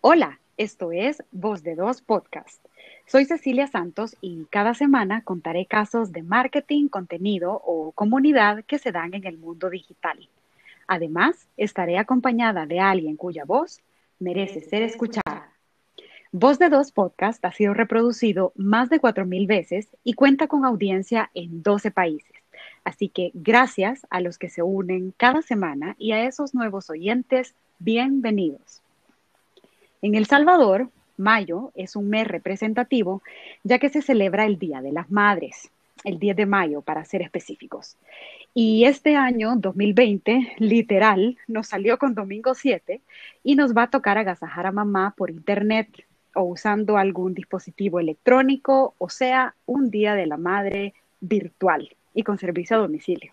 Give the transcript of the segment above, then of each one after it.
Hola, esto es Voz de Dos Podcast. Soy Cecilia Santos y cada semana contaré casos de marketing, contenido o comunidad que se dan en el mundo digital. Además, estaré acompañada de alguien cuya voz merece ser escuchada. Voz de Dos Podcast ha sido reproducido más de 4.000 veces y cuenta con audiencia en 12 países. Así que gracias a los que se unen cada semana y a esos nuevos oyentes, bienvenidos. En El Salvador, mayo es un mes representativo ya que se celebra el Día de las Madres, el 10 de mayo para ser específicos. Y este año, 2020, literal, nos salió con domingo 7 y nos va a tocar agasajar a mamá por internet o usando algún dispositivo electrónico, o sea, un Día de la Madre virtual y con servicio a domicilio.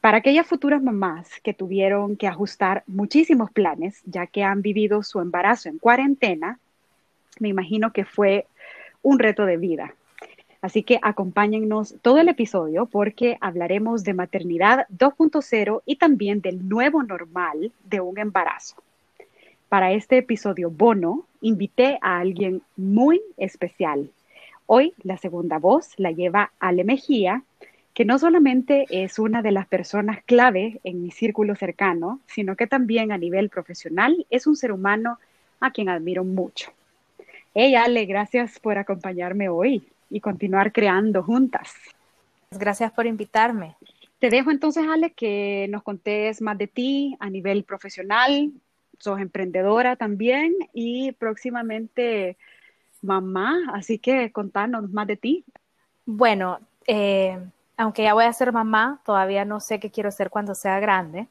Para aquellas futuras mamás que tuvieron que ajustar muchísimos planes, ya que han vivido su embarazo en cuarentena, me imagino que fue un reto de vida. Así que acompáñennos todo el episodio porque hablaremos de maternidad 2.0 y también del nuevo normal de un embarazo. Para este episodio bono, invité a alguien muy especial. Hoy la segunda voz la lleva Ale Mejía, que no solamente es una de las personas clave en mi círculo cercano, sino que también a nivel profesional es un ser humano a quien admiro mucho. Hey Ale, gracias por acompañarme hoy y continuar creando juntas. Gracias por invitarme. Te dejo entonces, Ale, que nos contés más de ti a nivel profesional. Sos emprendedora también y próximamente mamá, así que contanos más de ti. Bueno, eh, aunque ya voy a ser mamá, todavía no sé qué quiero ser cuando sea grande,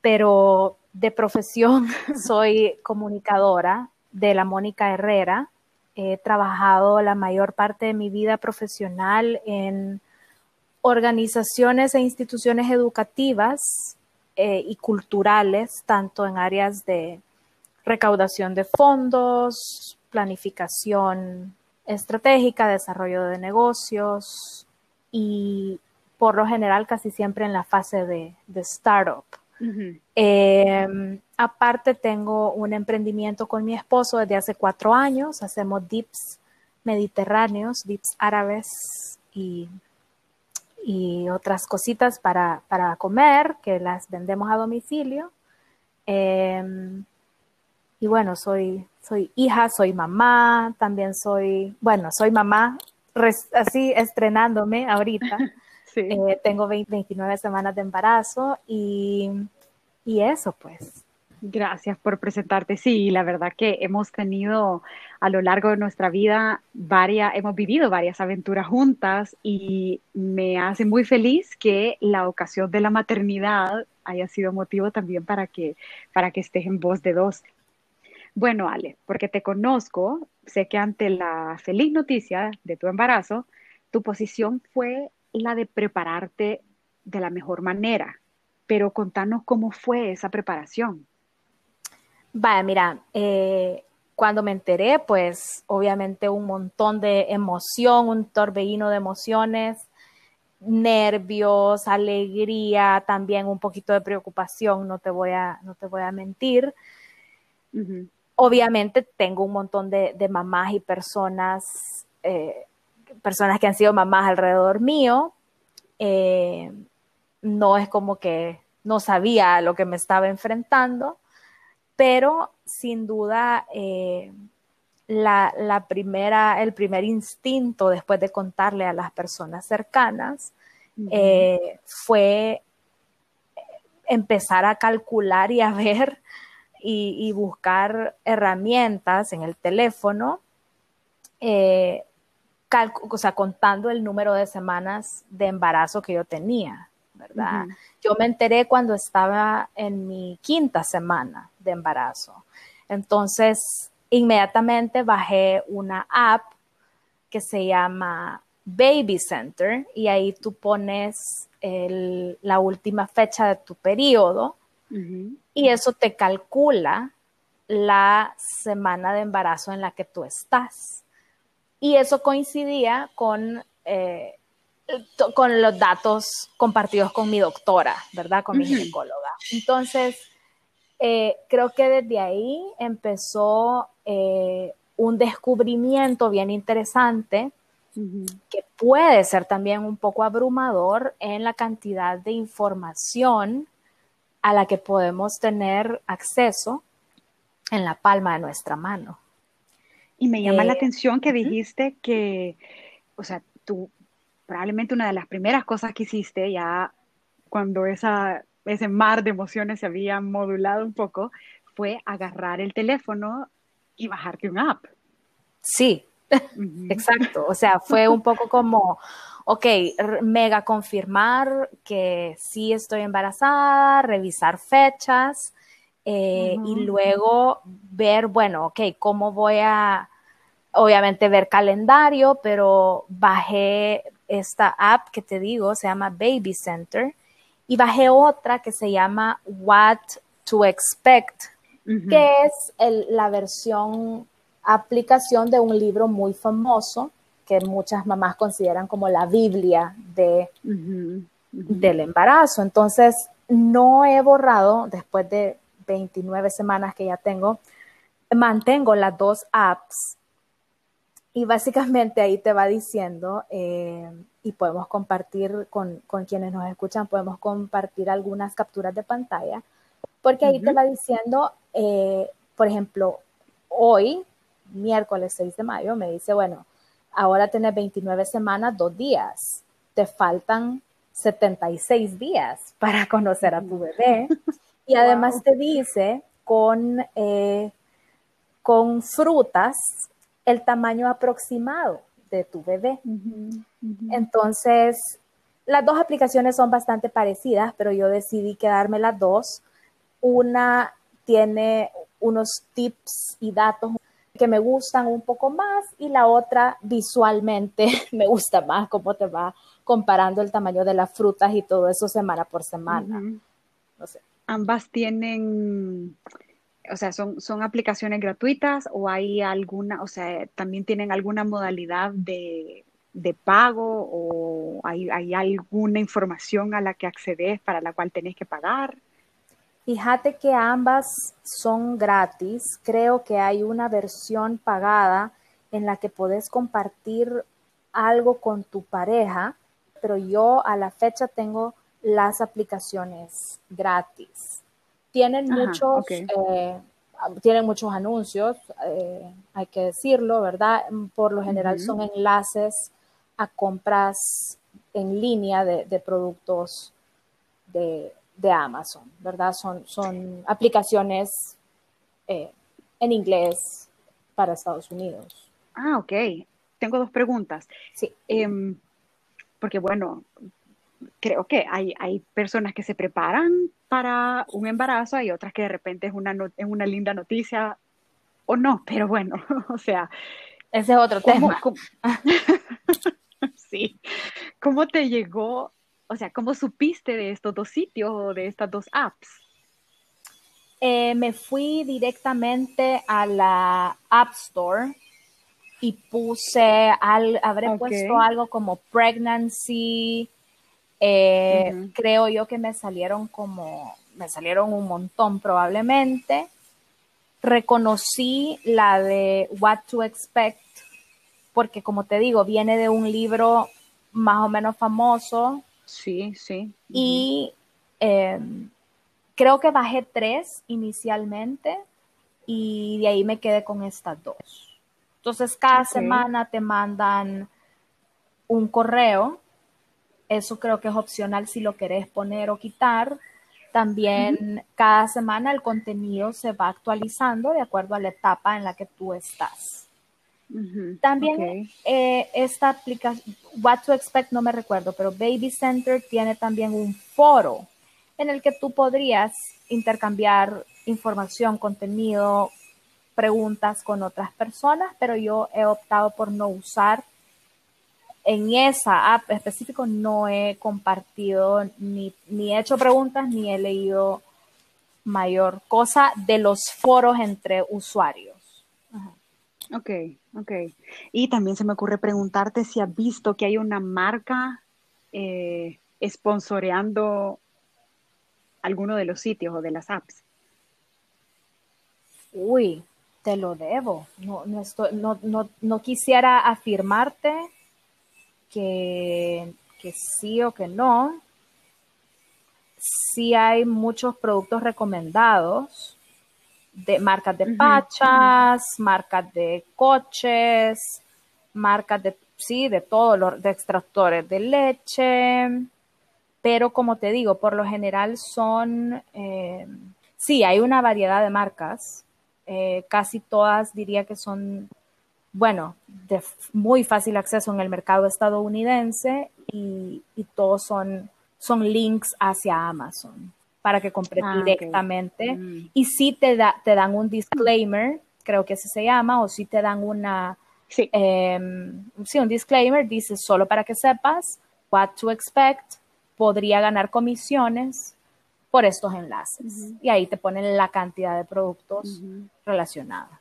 pero de profesión soy comunicadora de la Mónica Herrera. He trabajado la mayor parte de mi vida profesional en organizaciones e instituciones educativas eh, y culturales, tanto en áreas de recaudación de fondos, planificación estratégica, desarrollo de negocios, y por lo general casi siempre en la fase de, startup. Em, aparte tengo un emprendimiento con mi esposo desde hace cuatro años, hacemos dips mediterráneos, dips árabes y, otras cositas para, comer que las vendemos a domicilio. Em, y bueno, soy, soy hija, soy mamá, también soy, bueno, soy mamá así estrenándome ahorita. Eh, tengo 29 semanas de embarazo y, y eso pues. Gracias por presentarte. Sí, la verdad que hemos tenido a lo largo de nuestra vida varias, hemos vivido varias aventuras juntas y me hace muy feliz que la ocasión de la maternidad haya sido motivo también para que, para que estés en voz de dos. Bueno, Ale, porque te conozco, sé que ante la feliz noticia de tu embarazo, tu posición fue la de prepararte de la mejor manera, pero contanos cómo fue esa preparación. Vaya, mira, eh, cuando me enteré, pues obviamente un montón de emoción, un torbellino de emociones, nervios, alegría, también un poquito de preocupación, no te voy a, no te voy a mentir. Obviamente tengo un montón de, mamás y personas, eh, personas que han sido mamás alrededor mío. Eh, no es como que no sabía a lo que me estaba enfrentando, pero sin duda eh, la, primera, el primer instinto después de contarle a las personas cercanas fue empezar a calcular y a ver y, buscar herramientas en el teléfono, eh, o sea, contando el número de semanas de embarazo que yo tenía, ¿verdad? Yo me enteré cuando estaba en mi quinta semana de embarazo. Entonces, inmediatamente bajé una app que se llama Baby Center y ahí tú pones la última fecha de tu periodo y eso te calcula la semana de embarazo en la que tú estás. Y eso coincidía con, eh, con los datos compartidos con mi doctora, ¿verdad? Con mi ginecóloga. Entonces, eh, creo que desde ahí empezó eh, un descubrimiento bien interesante que puede ser también un poco abrumador en la cantidad de información a la que podemos tener acceso en la palma de nuestra mano. Y me llama la eh, atención que dijiste que, o sea, tú probablemente una de las primeras cosas que hiciste ya cuando esa, ese mar de emociones se había modulado un poco fue agarrar el teléfono y bajarte un app. Sí, exacto. O sea, fue un poco como, ok, mega confirmar que sí estoy embarazada, revisar fechas eh, y luego ver, bueno, ok, ¿cómo voy a, obviamente ver calendario, pero bajé esta app que te digo, se llama Baby Center, y bajé otra que se llama What to Expect, que es la versión aplicación de un libro muy famoso que muchas mamás consideran como la Biblia de, del embarazo. Entonces, no he borrado, después de 29 semanas que ya tengo, mantengo las dos apps. Y básicamente ahí te va diciendo, eh, y podemos compartir con, quienes nos escuchan, podemos compartir algunas capturas de pantalla, porque ahí te va diciendo, eh, por ejemplo, hoy miércoles 6 de mayo, me dice, bueno, ahora tienes 29 semanas, dos días, te faltan 76 días para conocer a tu bebé. Y además te dice con, eh, con frutas el tamaño aproximado de tu bebé. Entonces, las dos aplicaciones son bastante parecidas, pero yo decidí quedarme las dos. Una tiene unos tips y datos que me gustan un poco más y la otra visualmente me gusta más cómo te va comparando el tamaño de las frutas y todo eso semana por semana. Ambas tienen, o sea, son, son aplicaciones gratuitas o hay alguna, o sea, también tienen alguna modalidad de, de pago o hay, hay, alguna información a la que accedes para la cual tenés que pagar. Fíjate que ambas son gratis. Creo que hay una versión pagada en la que puedes compartir algo con tu pareja, pero yo a la fecha tengo las aplicaciones gratis. Tienen muchos, eh, tienen muchos anuncios, eh, hay que decirlo, ¿verdad? Por lo general son enlaces a compras en línea de productos de, de Amazon, ¿verdad? Son, son aplicaciones eh, en inglés para Estados Unidos. Ah, ok. Tengo dos preguntas. Sí. Em, porque bueno, creo que hay, hay personas que se preparan para un embarazo, hay otras que de repente es una, es una linda noticia o no, pero bueno, o sea. Ese es otro tema. sí. ¿Cómo te llegó o sea, ¿cómo supiste de estos dos sitios o de estas dos apps? Eh, me fui directamente a la App Store y puse, al, habré puesto algo como pregnancy. Eh, creo yo que me salieron como, me salieron un montón probablemente. Reconocí la de What to Expect, porque como te digo, viene de un libro más o menos famoso Sí, sí. Y em, creo que bajé tres inicialmente y de ahí me quedé con estas dos. Entonces, cada semana te mandan un correo. Eso creo que es opcional si lo querés poner o quitar. También cada semana el contenido se va actualizando de acuerdo a la etapa en la que tú estás. También eh, esta aplicación, What to Expect, no me recuerdo, pero Baby Center tiene también un foro en el que tú podrías intercambiar información, contenido, preguntas con otras personas, pero yo he optado por no usar. En esa app específico no he compartido ni, ni he hecho preguntas ni he leído mayor cosa de los foros entre usuarios. Ok, ok. Y también se me ocurre preguntarte si has visto que hay una marca eh, sponsoreando alguno de los sitios o de las apps. Uy, te lo debo. No, no, estoy, no, no, no quisiera afirmarte que, que sí o que no. Sí hay muchos productos recomendados de marcas de pachas, marcas de coches, marcas de, sí, de todos los de extractores de leche, pero como te digo, por lo general son, eh, sí, hay una variedad de marcas, eh, casi todas diría que son, bueno, de muy fácil acceso en el mercado estadounidense y, todos son, son links hacia Amazon para que compres ah, directamente. Mm. Y si te, da, te dan un disclaimer, creo que ese se llama, o si te dan una, sí. Em, sí, un disclaimer, dice solo para que sepas what to expect, podría ganar comisiones por estos enlaces. Y ahí te ponen la cantidad de productos relacionados.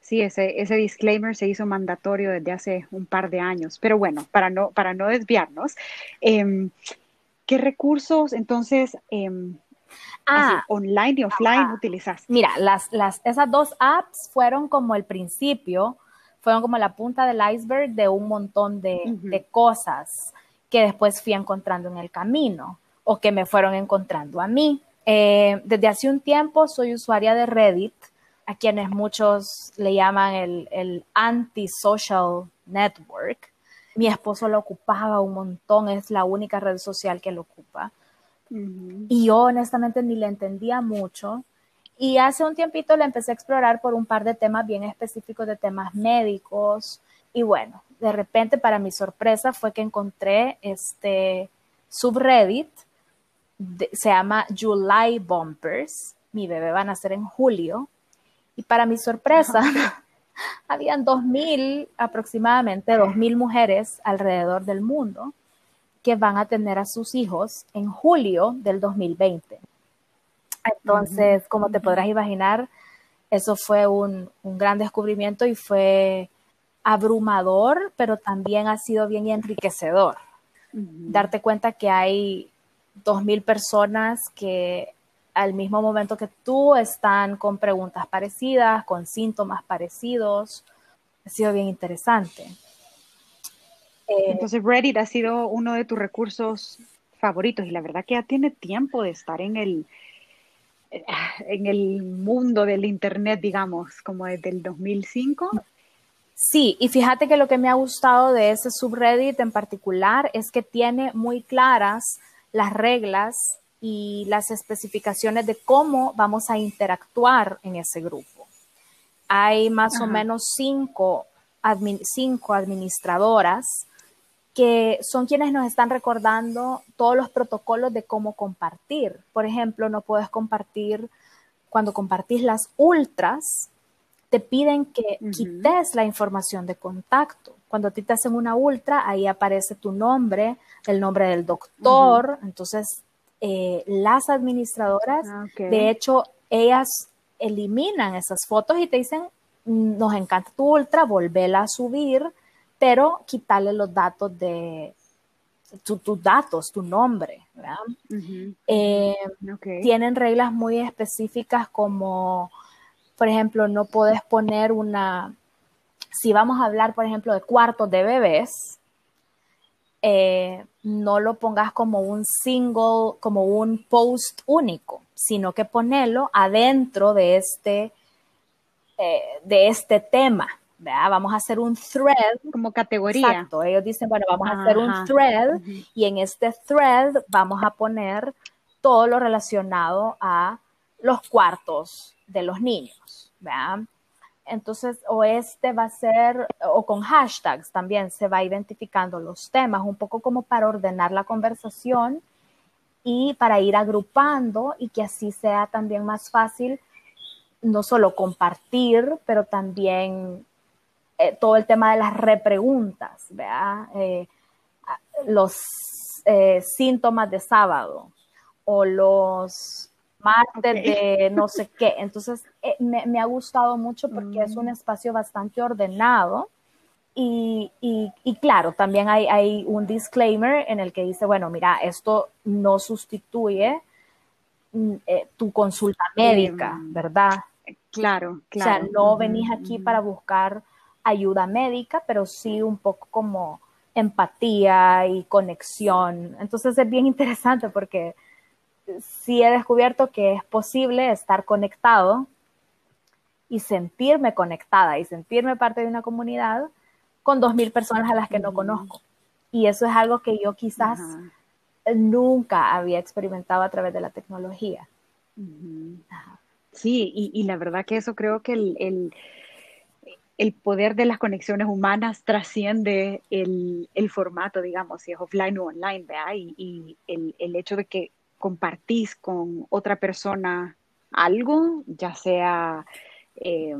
Sí, ese, ese disclaimer se hizo mandatorio desde hace un par de años, pero bueno, para no, para no desviarnos, eh, ¿Qué recursos entonces em, ah, online y offline utilizaste? Mira, las, las, esas dos apps fueron como el principio, fueron como la punta del iceberg de un montón de, cosas que después fui encontrando en el camino o que me fueron encontrando a mí. Eh, desde hace un tiempo soy usuaria de Reddit, a quienes muchos le llaman el, el anti-social network mi esposo lo ocupaba un montón, es la única red social que lo ocupa. Y yo honestamente ni le entendía mucho. Y hace un tiempito le empecé a explorar por un par de temas bien específicos de temas médicos. Y bueno, de repente para mi sorpresa fue que encontré este subreddit, se llama July Bumpers. Mi bebé va a nacer en julio. Y para mi sorpresa, habían 2.000, aproximadamente 2.000 mujeres alrededor del mundo que van a tener a sus hijos en julio del 2020. Entonces, como te podrás imaginar, eso fue un, gran descubrimiento y fue abrumador, pero también ha sido bien enriquecedor. Darte cuenta que hay 2.000 personas que al mismo momento que tú están con preguntas parecidas, con síntomas parecidos. Ha sido bien interesante. Eh, Entonces Reddit ha sido uno de tus recursos favoritos y la verdad que ya tiene tiempo de estar en el, en el mundo del Internet, digamos, como desde el 2005. Sí, y fíjate que lo que me ha gustado de ese subreddit en particular es que tiene muy claras las reglas y las especificaciones de cómo vamos a interactuar en ese grupo. Hay más o menos cinco, cinco administradoras que son quienes nos están recordando todos los protocolos de cómo compartir. Por ejemplo, no puedes compartir, cuando compartís las ultras, te piden que quites la información de contacto. Cuando a ti te hacen una ultra, ahí aparece tu nombre, el nombre del doctor, entonces eh, las administradoras, ah, de hecho, ellas eliminan esas fotos y te dicen, nos encanta tu ultra, volvela a subir, pero quitarle los datos de tus datos, tu nombre, eh, Tienen reglas muy específicas como, por ejemplo, no puedes poner una, si vamos a hablar, por ejemplo, de cuartos de bebés, eh, no lo pongas como un single, como un post único, sino que ponelo adentro de este, eh, de este tema. Vamos a hacer un thread. Como categoría. Exacto. Ellos dicen, bueno, vamos a hacer un thread y en este thread vamos a poner todo lo relacionado a los cuartos de los niños. ¿verdad? Entonces, o este va a ser, o con hashtags también se va identificando los temas, un poco como para ordenar la conversación y para ir agrupando y que así sea también más fácil no solo compartir, pero también eh, todo el tema de las repreguntas, ¿verdad? Eh, los eh, síntomas de sábado o los martes de no sé qué. Entonces, eh, me, ha gustado mucho porque es un mm. espacio bastante ordenado. Y, y, claro, también hay, hay, un disclaimer en el que dice, bueno, mira, esto no sustituye mm, eh, tu consulta médica, ¿verdad? Claro, claro. O sea, no venís aquí para buscar ayuda médica, pero sí un poco como empatía y conexión. Entonces es bien interesante porque sí he descubierto que es posible estar conectado y sentirme conectada y sentirme parte de una comunidad con dos mil personas a las que no conozco. Y eso es algo que yo quizás nunca había experimentado a través de la tecnología. Sí, y, la verdad que eso creo que el, el, poder de las conexiones humanas trasciende el, formato, digamos, si es offline o online, ¿verdad? Y, el, el hecho de que compartís con otra persona algo, ya sea, eh,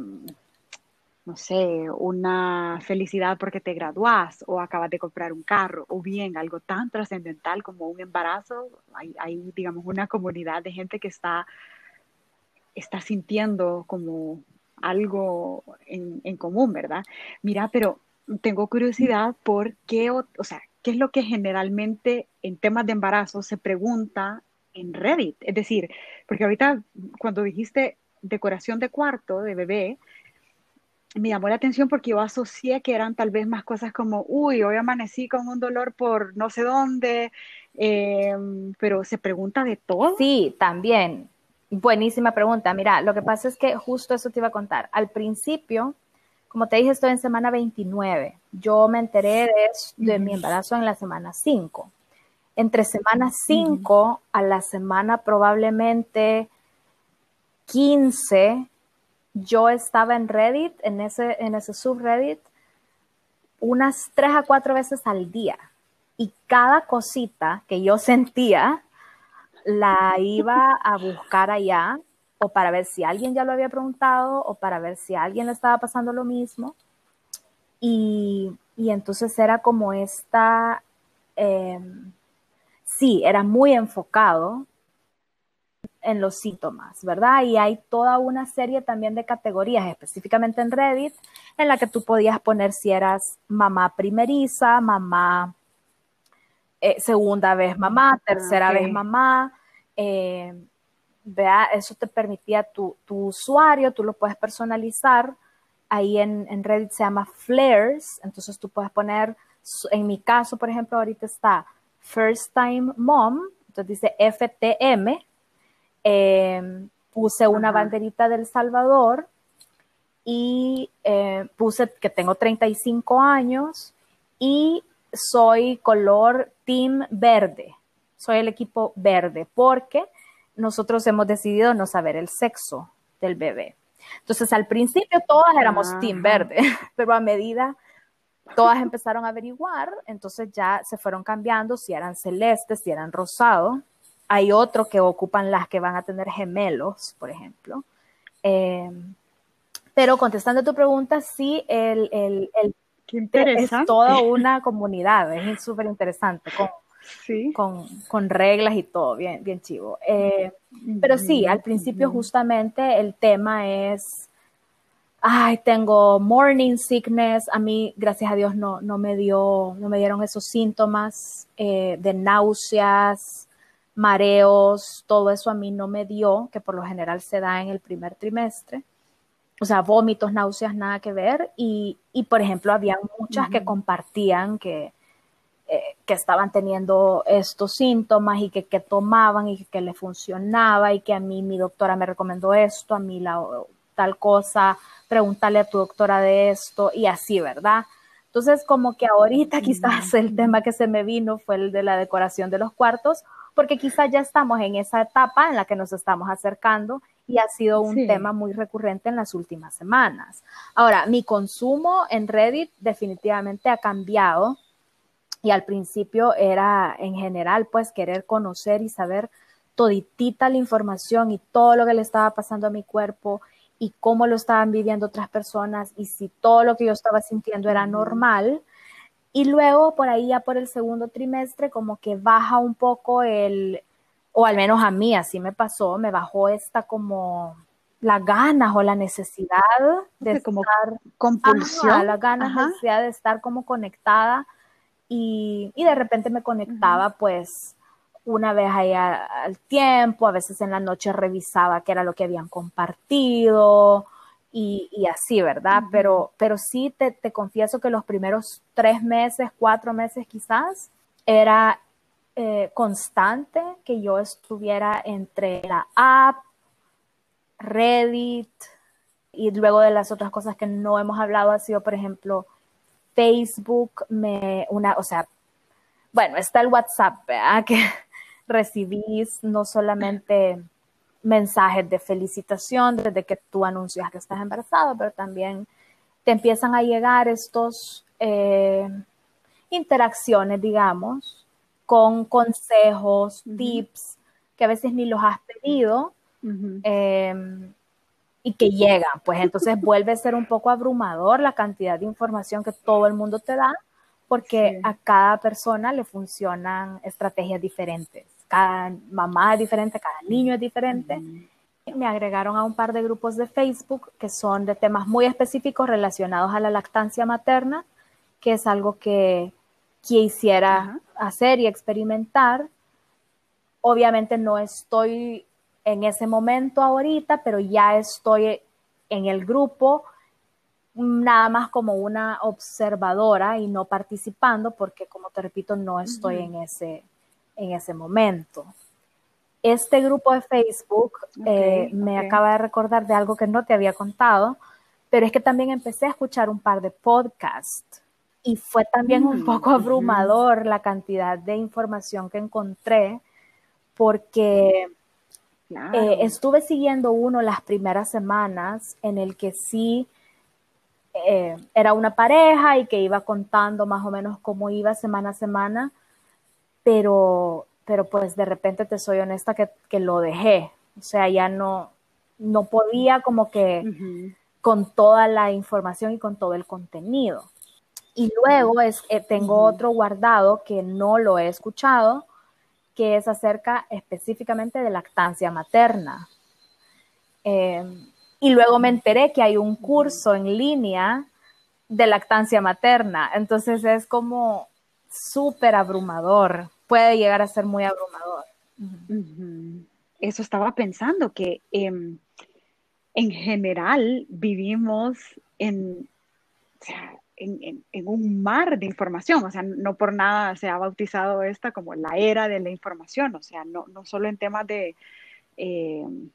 no sé, una felicidad porque te graduás o acabas de comprar un carro, o bien algo tan trascendental como un embarazo, hay, digamos, una comunidad de gente que está, está sintiendo como algo en, común, ¿verdad? Mira, pero tengo curiosidad por qué, o sea, qué es lo que generalmente en temas de embarazo se pregunta en Reddit. Es decir, porque ahorita cuando dijiste decoración de cuarto de bebé, me llamó la atención porque yo asocié que eran tal vez más cosas como, uy, hoy amanecí con un dolor por no sé dónde, em, pero se pregunta de todo. Sí, también. Buenísima pregunta. Mira, lo que pasa es que justo eso te iba a contar. Al principio, como te dije, estoy en semana 29. Yo me enteré de, de mi embarazo en la semana 5 entre semana 5 a la semana probablemente 15, yo estaba en Reddit, en ese, en ese subreddit, unas tres a cuatro veces al día. Y cada cosita que yo sentía, la iba a buscar allá, o para ver si alguien ya lo había preguntado, o para ver si a alguien le estaba pasando lo mismo. Y, entonces era como esta... Em, sí, era muy enfocado en los síntomas, ¿verdad? Y hay toda una serie también de categorías, específicamente en Reddit, en la que tú podías poner si eras mamá primeriza, mamá eh, segunda vez mamá, ah, tercera vez mamá. Eh, vea, eso te permitía tu, usuario, tú lo puedes personalizar. Ahí en, en Reddit se llama flares, entonces tú puedes poner, en mi caso, por ejemplo, ahorita está First Time Mom, entonces dice FTM, em, puse una banderita del Salvador y eh, puse que tengo 35 años y soy color Team Verde, soy el equipo verde, porque nosotros hemos decidido no saber el sexo del bebé. Entonces, al principio todas éramos Team Verde, pero a medida todas empezaron a averiguar, entonces ya se fueron cambiando si eran celestes, si eran rosado. Hay otro que ocupan las que van a tener gemelos, por ejemplo. Eh, pero contestando a tu pregunta, sí, el, el, el es toda una comunidad, es súper interesante, con, con, reglas y todo, bien, bien chivo. Eh, pero sí, al principio justamente el tema es ay, tengo morning sickness. A mí, gracias a Dios, no, no, me, dio, no me dieron esos síntomas eh, de náuseas, mareos, todo eso a mí no me dio, que por lo general se da en el primer trimestre. O sea, vómitos, náuseas, nada que ver. Y, y por ejemplo, había muchas que compartían que, eh, que estaban teniendo estos síntomas y que, que tomaban y que, que le funcionaba y que a mí mi doctora me recomendó esto, a mí la tal cosa, pregúntale a tu doctora de esto y así, ¿verdad? Entonces, como que ahorita quizás el tema que se me vino fue el de la decoración de los cuartos, porque quizás ya estamos en esa etapa en la que nos estamos acercando y ha sido un tema muy recurrente en las últimas semanas. Ahora, mi consumo en Reddit definitivamente ha cambiado y al principio era en general pues querer conocer y saber toditita la información y todo lo que le estaba pasando a mi cuerpo y cómo lo estaban viviendo otras personas y si todo lo que yo estaba sintiendo era normal. Y luego por ahí ya por el segundo trimestre como que baja un poco el, o al menos a mí así me pasó, me bajó esta como las ganas o la necesidad de como estar compulsión, las ganas, necesidad de estar como conectada y, y de repente me conectaba pues una vez allá al tiempo, a veces en la noche revisaba qué era lo que habían compartido, y, así, ¿verdad? pero, pero sí te, te, confieso que los primeros tres meses, cuatro meses quizás, era eh, constante que yo estuviera entre la app, Reddit, y luego de las otras cosas que no hemos hablado ha sido, por ejemplo, Facebook, me, una, o sea, bueno, está el WhatsApp, ¿verdad? Que recibís no solamente mensajes de felicitación desde que tú anuncias que estás embarazada, pero también te empiezan a llegar estos eh, interacciones, digamos, con consejos, tips, que a veces ni los has pedido em, y que llegan. Pues. Entonces vuelve a ser un poco abrumador la cantidad de información que todo el mundo te da, porque a cada persona le funcionan estrategias diferentes cada mamá es diferente, cada niño es diferente. Me agregaron a un par de grupos de Facebook que son de temas muy específicos relacionados a la lactancia materna, que es algo que quisiera hacer y experimentar. Obviamente no estoy en ese momento ahorita, pero ya estoy en el grupo nada más como una observadora y no participando, porque como te repito, no estoy en ese en ese momento. Este grupo de Facebook eh, me acaba de recordar de algo que no te había contado, pero es que también empecé a escuchar un par de podcasts y fue también un mm, poco abrumador la cantidad de información que encontré porque eh, estuve siguiendo uno las primeras semanas en el que sí eh, era una pareja y que iba contando más o menos cómo iba semana a semana pero, pero pues de repente te soy honesta que, lo dejé. O sea, ya no, no podía como que con toda la información y con todo el contenido. Y luego es, eh, tengo otro guardado que no lo he escuchado, que es acerca específicamente de lactancia materna. Em, y luego me enteré que hay un curso en línea de lactancia materna. Entonces es como súper abrumador. Puede llegar a ser muy abrumador. Eso estaba pensando, que em, en general vivimos en, en, un mar de información, o sea, no por nada se ha bautizado esta como la era de la información, o sea, no, no solo en temas de, em,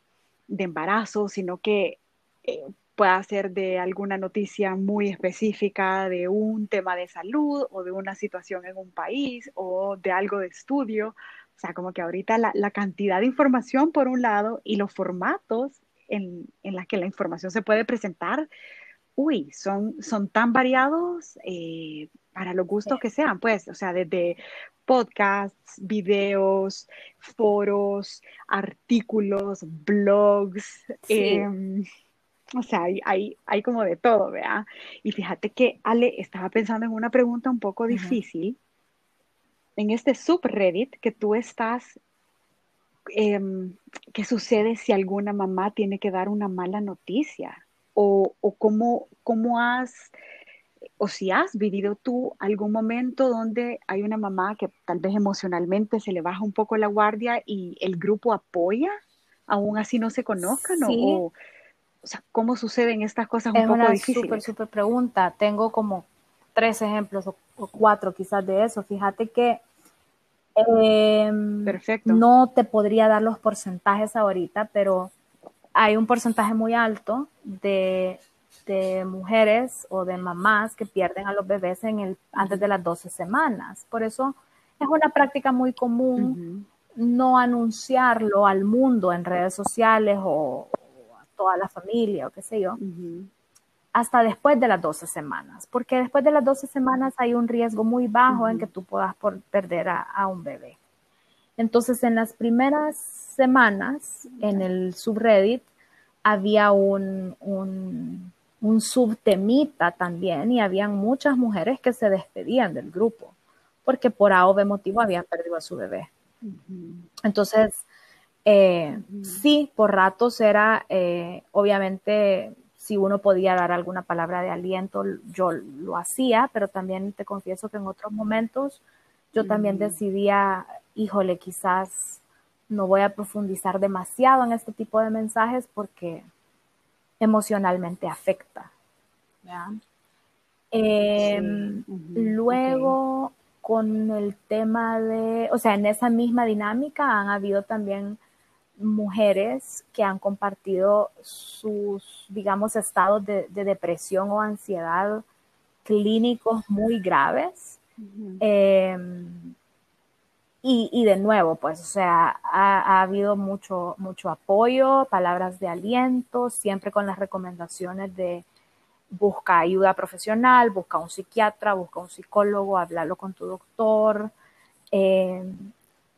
de embarazo, sino que eh, pueda ser de alguna noticia muy específica de un tema de salud o de una situación en un país o de algo de estudio. O sea, como que ahorita la, cantidad de información por un lado y los formatos en, en los que la información se puede presentar, uy, son, son tan variados eh, para los gustos que sean, pues, o sea, desde podcasts, videos, foros, artículos, blogs. Em, o sea, hay, hay, como de todo, ¿verdad? Y fíjate que Ale estaba pensando en una pregunta un poco difícil. En este subreddit que tú estás, em, ¿qué sucede si alguna mamá tiene que dar una mala noticia? O, o cómo, cómo has, o si has vivido tú algún momento donde hay una mamá que tal vez emocionalmente se le baja un poco la guardia y el grupo apoya, aún así no se conozcan, o o sea, ¿cómo suceden estas cosas un poco difíciles? Es una súper, súper pregunta. Tengo como tres ejemplos o, cuatro quizás de eso. Fíjate que em, Perfecto. no te podría dar los porcentajes ahorita, pero hay un porcentaje muy alto de, mujeres o de mamás que pierden a los bebés en el, antes de las 12 semanas. Por eso es una práctica muy común no anunciarlo al mundo en redes sociales o, toda la familia o qué sé yo, hasta después de las 12 semanas, porque después de las 12 semanas hay un riesgo muy bajo en que tú puedas perder a, un bebé. Entonces, en las primeras semanas, en el subreddit, había un, un, un subtemita también y habían muchas mujeres que se despedían del grupo porque por A o B motivo habían perdido a su bebé. Entonces, eh, sí, por ratos era, eh, obviamente, si uno podía dar alguna palabra de aliento, yo lo hacía, pero también te confieso que en otros momentos yo también decidía, híjole, quizás no voy a profundizar demasiado en este tipo de mensajes porque emocionalmente afecta. Em, luego, con el tema de, o sea, en esa misma dinámica han habido también mujeres que han compartido sus, digamos, estados de, depresión o ansiedad clínicos muy graves. Em, y, de nuevo, pues, o sea, ha, habido mucho, mucho apoyo, palabras de aliento, siempre con las recomendaciones de busca ayuda profesional, busca un psiquiatra, busca un psicólogo, hablarlo con tu doctor. Em,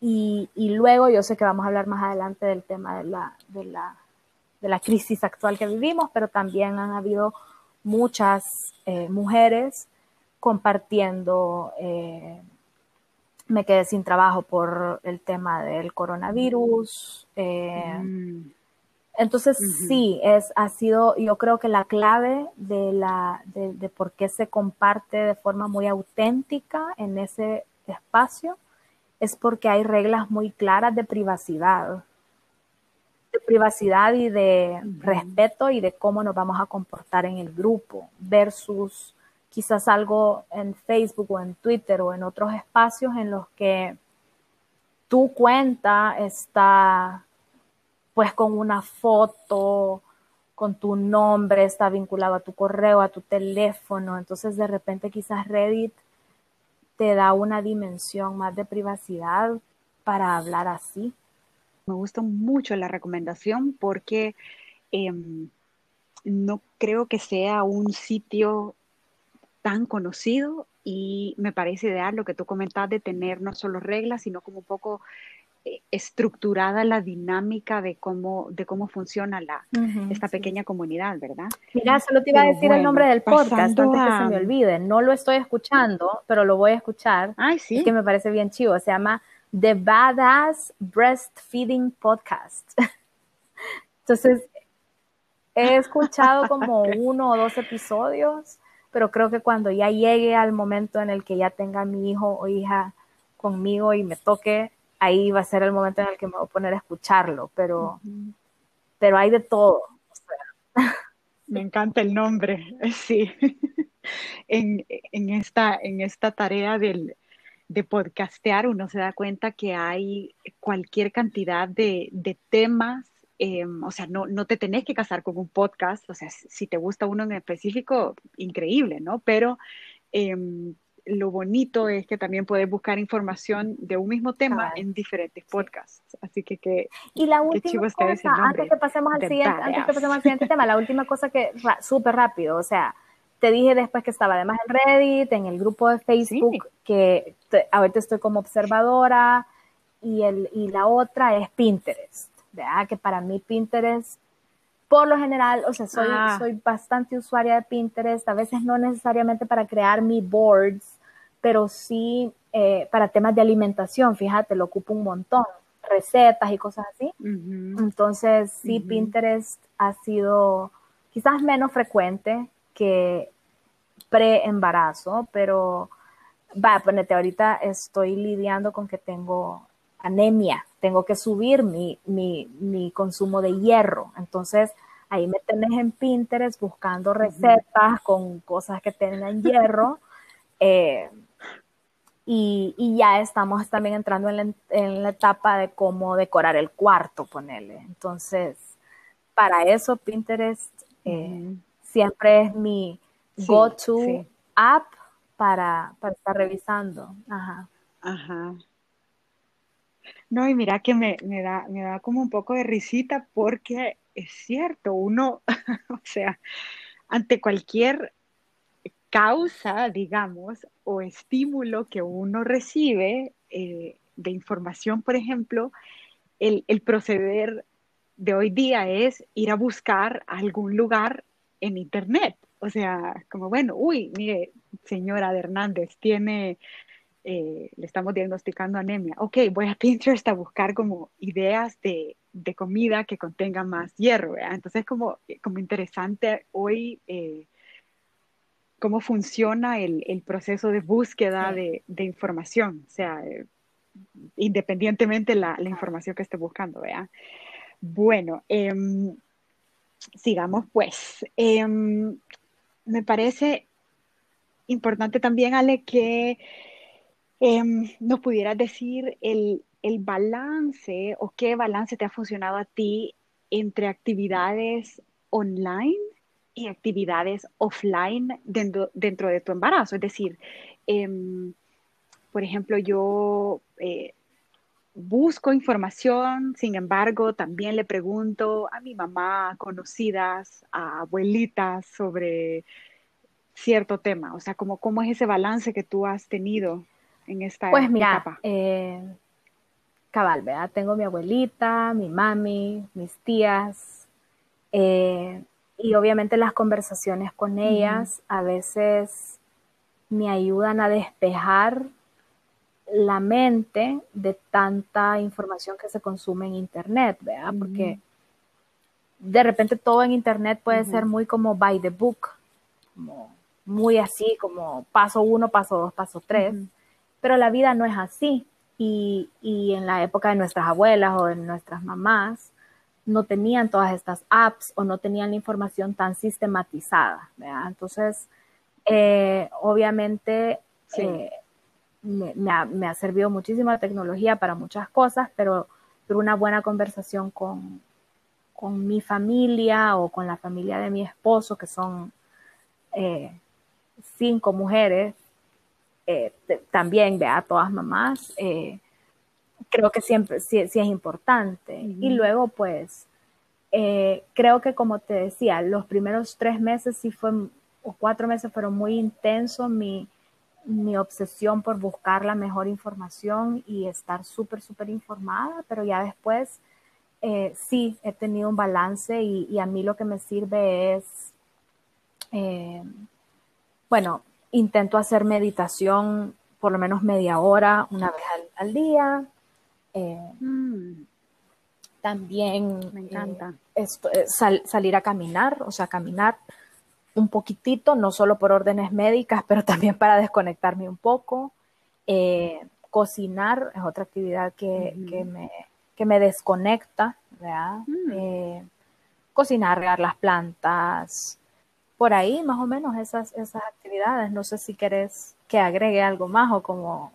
y, luego yo sé que vamos a hablar más adelante del tema de la, de la, de la crisis actual que vivimos, pero también han habido muchas eh, mujeres compartiendo, eh, me quedé sin trabajo por el tema del coronavirus. Eh, mm. Entonces sí, es, ha sido, yo creo que la clave de, la, de, de por qué se comparte de forma muy auténtica en ese espacio es porque hay reglas muy claras de privacidad, de privacidad y de respeto y de cómo nos vamos a comportar en el grupo versus quizás algo en Facebook o en Twitter o en otros espacios en los que tu cuenta está pues con una foto, con tu nombre, está vinculado a tu correo, a tu teléfono, entonces de repente quizás Reddit te da una dimensión más de privacidad para hablar así. Me gusta mucho la recomendación porque em, no creo que sea un sitio tan conocido y me parece ideal lo que tú comentas de tener no solo reglas, sino como un poco estructurada la dinámica de cómo, de cómo funciona la, esta pequeña comunidad, ¿verdad? Mira, solo te iba a decir el nombre del podcast antes que se me olvide. No lo estoy escuchando, pero lo voy a escuchar. Ay, sí. Es que me parece bien chivo. Se llama The Badass Breastfeeding Podcast. Entonces, he escuchado como uno o dos episodios, pero creo que cuando ya llegue al momento en el que ya tenga mi hijo o hija conmigo y me toque ahí va a ser el momento en el que me voy a poner a escucharlo, pero, pero hay de todo. Me encanta el nombre, sí. en, esta, en esta tarea del, de podcastear uno se da cuenta que hay cualquier cantidad de, temas, em, o sea, no, no te tenés que casar con un podcast, o sea, si te gusta uno en específico, increíble, ¿no? Pero em, lo bonito es que también puedes buscar información de un mismo tema en diferentes podcasts. Así que que Y la última cosa, antes que pasemos al siguiente, antes que pasemos al siguiente tema, la última cosa que súper rápido, o sea, te dije después que estaba además en Reddit, en el grupo de Facebook, que ahorita estoy como observadora, y, el, y la otra es Pinterest, ¿verdad? Que para mí Pinterest por lo general, o sea, soy, ah. soy bastante usuaria de Pinterest, a veces no necesariamente para crear mi boards, pero sí eh, para temas de alimentación, fíjate, lo ocupo un montón, recetas y cosas así. Entonces, sí, Pinterest ha sido quizás menos frecuente que pre-embarazo, pero va, ponete, ahorita estoy lidiando con que tengo anemia, tengo que subir mi, mi, mi consumo de hierro. Entonces, ahí me tenés en Pinterest buscando recetas con cosas que tengan hierro. Eh, y, ya estamos también entrando en la, etapa de cómo decorar el cuarto, ponerle. Entonces, para eso Pinterest eh, siempre es mi go-to app para, para estar revisando. Ajá. Ajá. No, y mira que me, da, me da como un poco de risita porque es cierto, uno, o sea, ante cualquier causa, digamos, o estímulo que uno recibe eh, de información, por ejemplo, el, el, proceder de hoy día es ir a buscar algún lugar en Internet. O sea, como, bueno, uy, mire, señora de Hernández, tiene eh, le estamos diagnosticando anemia. Ok, voy a Pinterest a buscar como ideas de, de comida que contengan más hierro. Entonces, como, como interesante hoy eh, cómo funciona el, el, proceso de búsqueda de, de, información, o sea, eh, independientemente la, la información que esté buscando. ¿vea? Bueno, em, sigamos pues. Em, me parece importante también, Ale, que em, nos pudieras decir el, el balance o qué balance te ha funcionado a ti entre actividades online y actividades offline dentro, dentro de tu embarazo. Es decir, em, por ejemplo, yo eh, busco información, sin embargo, también le pregunto a mi mamá, conocidas, a abuelitas sobre cierto tema. O sea, ¿cómo, cómo es ese balance que tú has tenido en esta pues mira, etapa? Eh, cabal, ¿verdad? Tengo mi abuelita, mi mami, mis tías, eh, y obviamente las conversaciones con ellas a veces me ayudan a despejar la mente de tanta información que se consume en Internet, ¿verdad? Porque de repente todo en Internet puede ser muy como by the book, como muy así, como paso uno, paso dos, paso tres, pero la vida no es así. Y, y, en la época de nuestras abuelas o de nuestras mamás, no tenían todas estas apps o no tenían la información tan sistematizada. ¿verdad? Entonces, eh, obviamente, eh, me, ha, servido muchísimo la tecnología para muchas cosas, pero, pero una buena conversación con, con, mi familia o con la familia de mi esposo, que son eh, cinco mujeres, también, vea, todas mamás, creo que siempre sí, es importante. Y luego, pues, eh, creo que como te decía, los primeros tres meses sí fue, o cuatro meses fueron muy intensos mi, mi obsesión por buscar la mejor información y estar súper, súper informada, pero ya después eh, sí he tenido un balance y, a mí lo que me sirve es, eh, bueno, intento hacer meditación por lo menos media hora, una vez al día, eh, mm. También me encanta eh, eh, salir a caminar, o sea, caminar un poquitito, no solo por órdenes médicas, pero también para desconectarme un poco. cocinar es otra actividad que, me, me, desconecta, mm. cocinar, regar las plantas, por ahí más o menos esas, esas actividades. No sé si quieres que agregue algo más o como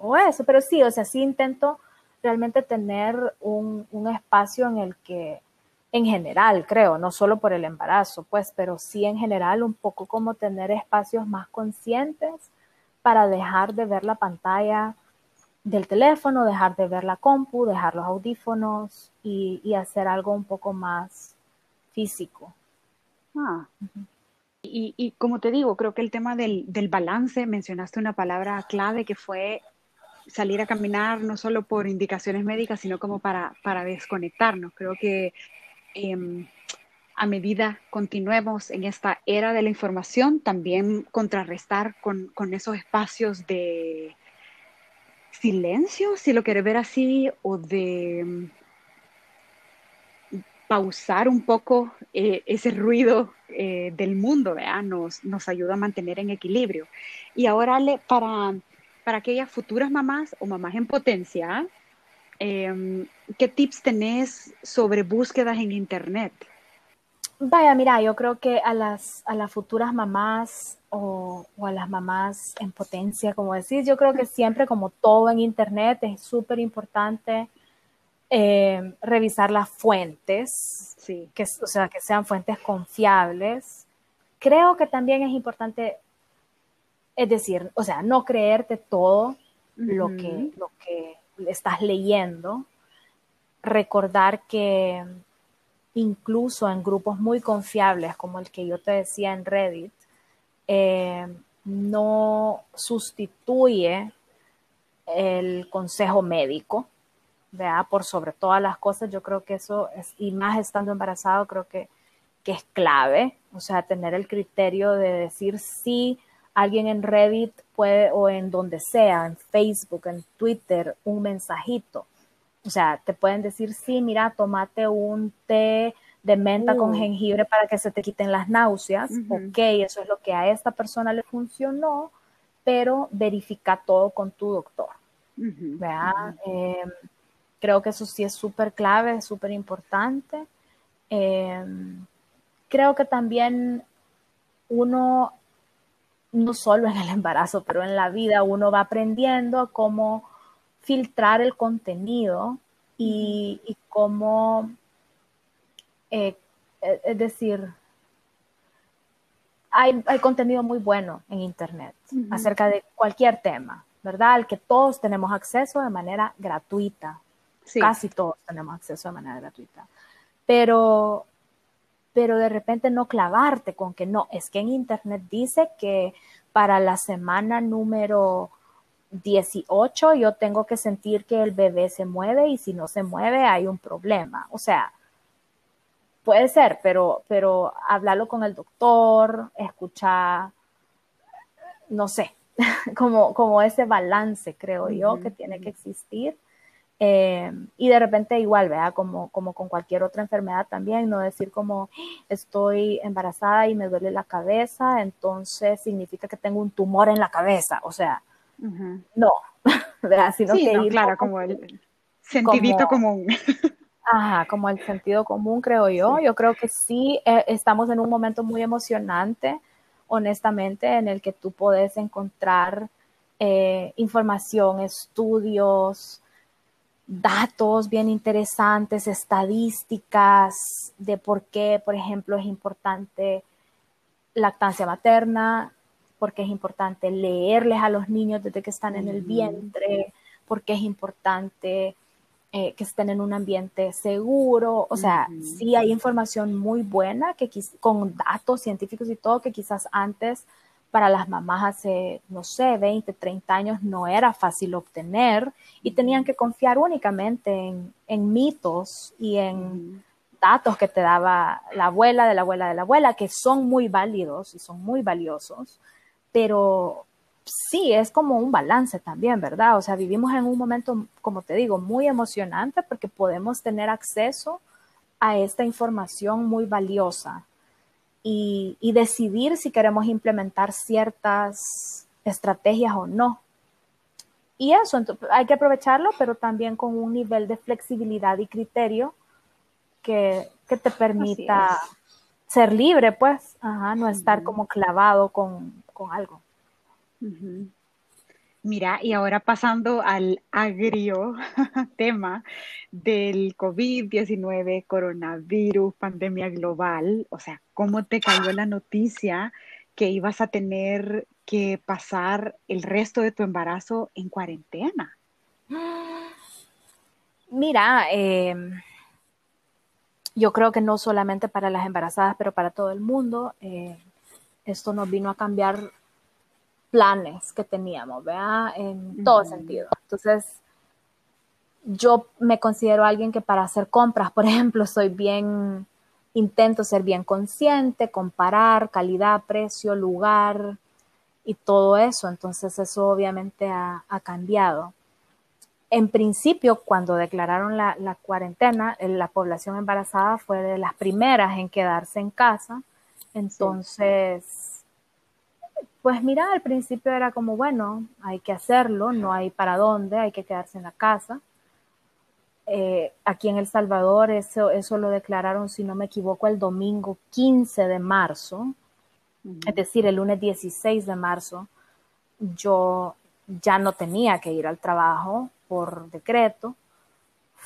o eso, pero sí, o sea, sí intento realmente tener un, espacio en el que, en general, creo, no solo por el embarazo, pues, pero sí en general un poco como tener espacios más conscientes para dejar de ver la pantalla del teléfono, dejar de ver la compu, dejar los audífonos y, hacer algo un poco más físico. Ah. Y, como te digo, creo que el tema del, del balance, mencionaste una palabra clave que fue salir a caminar no solo por indicaciones médicas, sino como para, para desconectarnos. Creo que em, a medida continuemos en esta era de la información, también contrarrestar con, con esos espacios de silencio, si lo quieres ver así, o de pausar un poco eh, ese ruido eh, del mundo, Nos, nos ayuda a mantener en equilibrio. Y ahora, para para aquellas futuras mamás o mamás en potencia, em, ¿qué tips tenés sobre búsquedas en Internet? Vaya, mira, yo creo que a las, a las futuras mamás o, a las mamás en potencia, como decís, yo creo que siempre, como todo en Internet, es súper importante em, revisar las fuentes, sí. que, o sea, que sean fuentes confiables. Creo que también es importante es decir, o sea, no creerte todo lo, que, lo que estás leyendo. Recordar que incluso en grupos muy confiables, como el que yo te decía en Reddit, eh, no sustituye el consejo médico, ¿verdad? Por sobre todas las cosas, yo creo que eso, es, y más estando embarazado, creo que, que es clave, o sea, tener el criterio de decir sí alguien en Reddit puede, o en donde sea, en Facebook, en Twitter, un mensajito. O sea, te pueden decir, sí, mira, tomate un té de menta con uh. jengibre para que se te quiten las náuseas. Ok, eso es lo que a esta persona le funcionó, pero verifica todo con tu doctor. Em, creo que eso sí es súper clave, es súper importante. Em, creo que también uno, no solo en el embarazo, pero en la vida, uno va aprendiendo cómo filtrar el contenido y, cómo, eh, eh, es decir, hay, contenido muy bueno en Internet acerca de cualquier tema, ¿verdad? Al que todos tenemos acceso de manera gratuita. Casi todos tenemos acceso de manera gratuita. Pero, pero de repente no clavarte con que no, es que en Internet dice que para la semana número 18 yo tengo que sentir que el bebé se mueve y si no se mueve hay un problema. O sea, puede ser, pero, pero hablarlo con el doctor, escuchar, no sé, como, como ese balance, creo yo, que tiene que existir. Eh, y de repente igual, vea, como, como con cualquier otra enfermedad también, no decir como estoy embarazada y me duele la cabeza, entonces significa que tengo un tumor en la cabeza. O sea, no, ¿verdad? Sino que claro, como el sentidito común. Ajá, como el sentido común, creo yo. Yo creo que sí, eh, estamos en un momento muy emocionante, honestamente, en el que tú puedes encontrar eh, información, estudios, datos bien interesantes, estadísticas de por qué, por ejemplo, es importante lactancia materna, por qué es importante leerles a los niños desde que están en el vientre, por qué es importante eh, que estén en un ambiente seguro. O sea, sí hay información muy buena que con datos científicos y todo que quizás antes para las mamás hace, no sé, 20, 30 años no era fácil obtener y tenían que confiar únicamente en, mitos y en datos que te daba la abuela de la abuela de la abuela, que son muy válidos y son muy valiosos, pero sí, es como un balance también, ¿verdad? O sea, vivimos en un momento, como te digo, muy emocionante porque podemos tener acceso a esta información muy valiosa y, decidir si queremos implementar ciertas estrategias o no. Y eso, hay que aprovecharlo, pero también con un nivel de flexibilidad y criterio que, te permita ser libre, pues, no estar como clavado con algo. Mira, y ahora pasando al agrio tema del COVID-19, coronavirus, pandemia global, o sea, ¿cómo te cayó la noticia que ibas a tener que pasar el resto de tu embarazo en cuarentena? Mira, em, yo creo que no solamente para las embarazadas, pero para todo el mundo, eh, esto nos vino a cambiar planes que teníamos, ¿verdad? En todo sentido. Entonces, yo me considero alguien que para hacer compras, por ejemplo, soy bien, intento ser bien consciente, comparar calidad, precio, lugar y todo eso. Entonces, eso obviamente ha, cambiado. En principio, cuando declararon la, la, cuarentena, la población embarazada fue de las primeras en quedarse en casa. Entonces, pues mira, al principio era como, bueno, hay que hacerlo, no hay para dónde, hay que quedarse en la casa. Eh, aquí en El Salvador eso, eso lo declararon, si no me equivoco, el domingo 15 de marzo, es decir, el lunes 16 de marzo, yo ya no tenía que ir al trabajo por decreto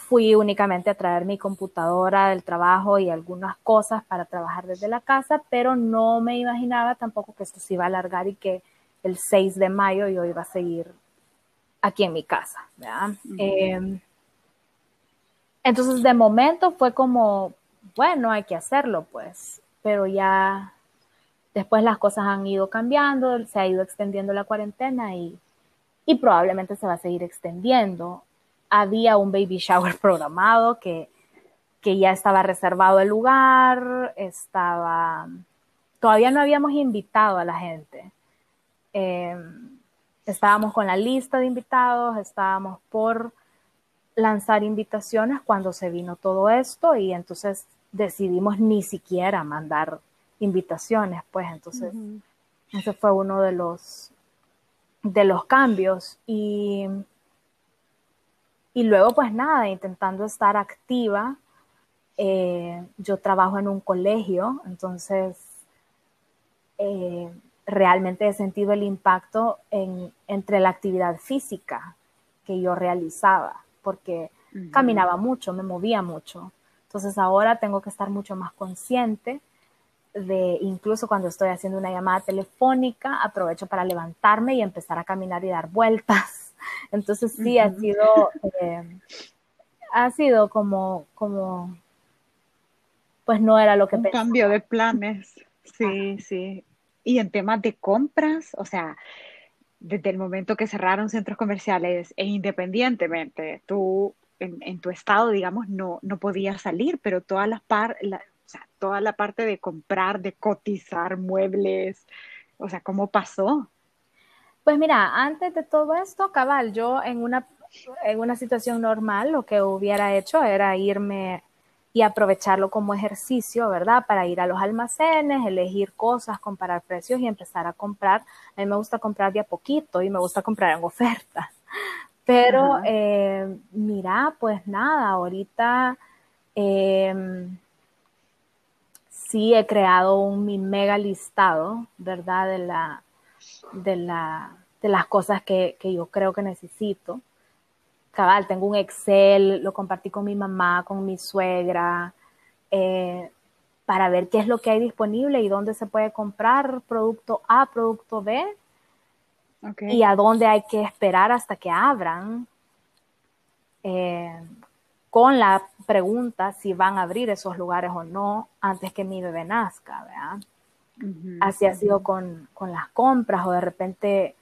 fui únicamente a traer mi computadora del trabajo y algunas cosas para trabajar desde la casa, pero no me imaginaba tampoco que esto se iba a alargar y que el 6 de mayo yo iba a seguir aquí en mi casa. Em, entonces, de momento fue como, bueno, hay que hacerlo, pues, pero ya después las cosas han ido cambiando, se ha ido extendiendo la cuarentena y, y probablemente se va a seguir extendiendo había un baby shower programado que, ya estaba reservado el lugar, estaba, todavía no habíamos invitado a la gente. Em, estábamos con la lista de invitados, estábamos por lanzar invitaciones cuando se vino todo esto y entonces decidimos ni siquiera mandar invitaciones, pues entonces ese fue uno de los de los cambios y y luego, pues nada, intentando estar activa Eh, yo trabajo en un colegio, entonces eh, realmente he sentido el impacto en, entre la actividad física que yo realizaba, porque caminaba mucho, me movía mucho. Entonces ahora tengo que estar mucho más consciente de, incluso cuando estoy haciendo una llamada telefónica, aprovecho para levantarme y empezar a caminar y dar vueltas. Entonces sí, ha sido, eh, ha sido como, como, pues no era lo que Un cambio de planes, sí, sí. Y en temas de compras, o sea, desde el momento que cerraron centros comerciales e independientemente, tú en, tu estado, digamos, no, no podías salir, pero todas las par, la, o sea, toda la parte de comprar, de cotizar muebles, o sea, ¿cómo pasó? Pues mira, antes de todo esto, cabal, yo en una, en una situación normal lo que hubiera hecho era irme y aprovecharlo como ejercicio, ¿verdad? Para ir a los almacenes, elegir cosas, comparar precios y empezar a comprar. A mí me gusta comprar de a poquito y me gusta comprar en ofertas. Pero eh, mira, pues nada, ahorita em, sí he creado un mi mega listado, ¿verdad? De la, de la, de las cosas que, que yo creo que necesito cabal, tengo un Excel, lo compartí con mi mamá, con mi suegra, eh, para ver qué es lo que hay disponible y dónde se puede comprar producto A, producto B, y a dónde hay que esperar hasta que abran, eh, con la pregunta si van a abrir esos lugares o no antes que mi bebé nazca, ¿verdad? Así ha sido con, con las compras o de repente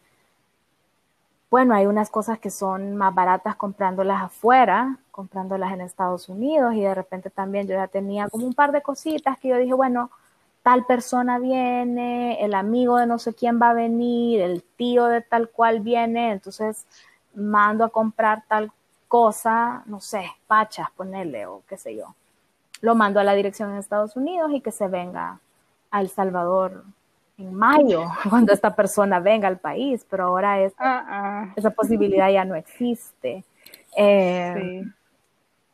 bueno, hay unas cosas que son más baratas comprándolas afuera, comprándolas en Estados Unidos y de repente también yo ya tenía como un par de cositas que yo dije, bueno, tal persona viene, el amigo de no sé quién va a venir, el tío de tal cual viene, entonces mando a comprar tal cosa, no sé, pachas, ponerle o qué sé yo. Lo mando a la dirección en Estados Unidos y que se venga a El Salvador en mayo, cuando esta persona venga al país, pero ahora ah, ah. esa posibilidad ya no existe. Eh,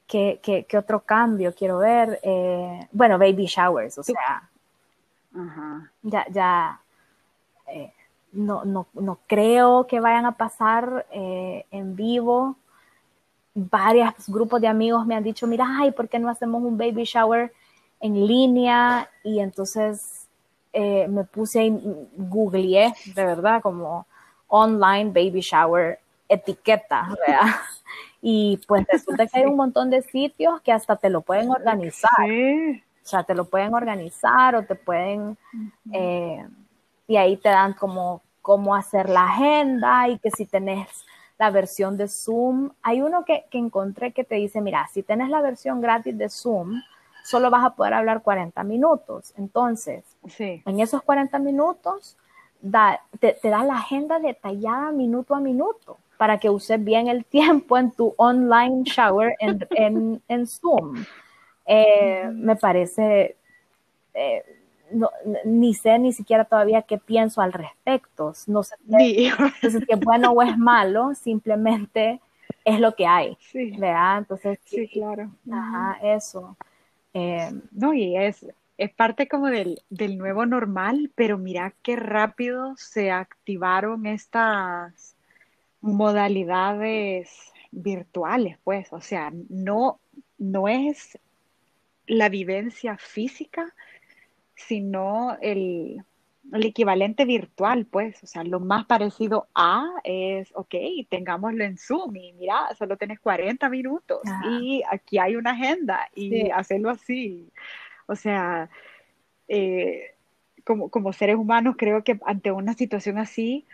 ¿qué, otro cambio quiero ver? Eh, bueno, baby showers, o sea, ya, ya eh, no, no, no, creo que vayan a pasar en vivo. Varios grupos de amigos me han dicho, mira, ay, ¿por qué no hacemos un baby shower en línea? Y entonces eh, me puse y googleé, de verdad, como online baby shower etiqueta, ¿verdad? Y pues resulta que hay un montón de sitios que hasta te lo pueden organizar. O sea, te lo pueden organizar o te pueden, eh, y ahí te dan como cómo hacer la agenda y que si tenés la versión de Zoom, hay uno que, que encontré que te dice, mira, si tenés la versión gratis de Zoom, solo vas a poder hablar 40 minutos. Entonces, en esos 40 minutos, te, da la agenda detallada minuto a minuto para que uses bien el tiempo en tu online shower en, en, Zoom. Eh, me parece, eh, ni sé ni siquiera todavía qué pienso al respecto. No sé si es bueno o es malo, simplemente es lo que hay. Sí. ¿verdad? Entonces, sí, claro. Ajá, eso. Eh, no, y es, es parte como del, del, nuevo normal, pero mira qué rápido se activaron estas modalidades virtuales, pues, o sea, no, no es la vivencia física, sino el, el equivalente virtual, pues, o sea, lo más parecido a es, ok, tengámoslo en Zoom y mira, solo tenés 40 minutos y aquí hay una agenda y hacerlo así. O sea, eh, como, como seres humanos creo que ante una situación así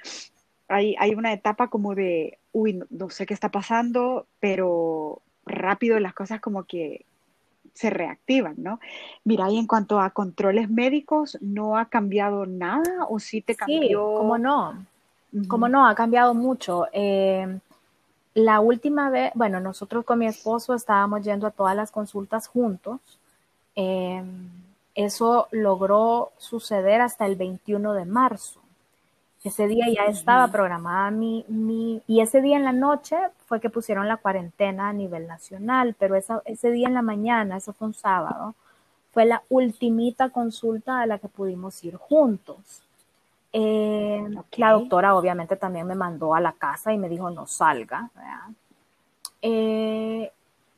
hay, hay una etapa como de, uy, no sé qué está pasando, pero rápido las cosas como que se reactivan, ¿no? Mira, y en cuanto a controles médicos, ¿no ha cambiado nada o sí te cambió? Sí, cómo no, cómo no, ha cambiado mucho. Eh, la última vez, bueno, nosotros con mi esposo estábamos yendo a todas las consultas juntos. Eh, eso logró suceder hasta el 21 de marzo. Ese día ya estaba programada mi, mi, y ese día en la noche fue que pusieron la cuarentena a nivel nacional, pero esa, ese día en la mañana, eso fue un sábado, fue la ultimita consulta a la que pudimos ir juntos. Eh, la doctora obviamente también me mandó a la casa y me dijo no salga. Eh,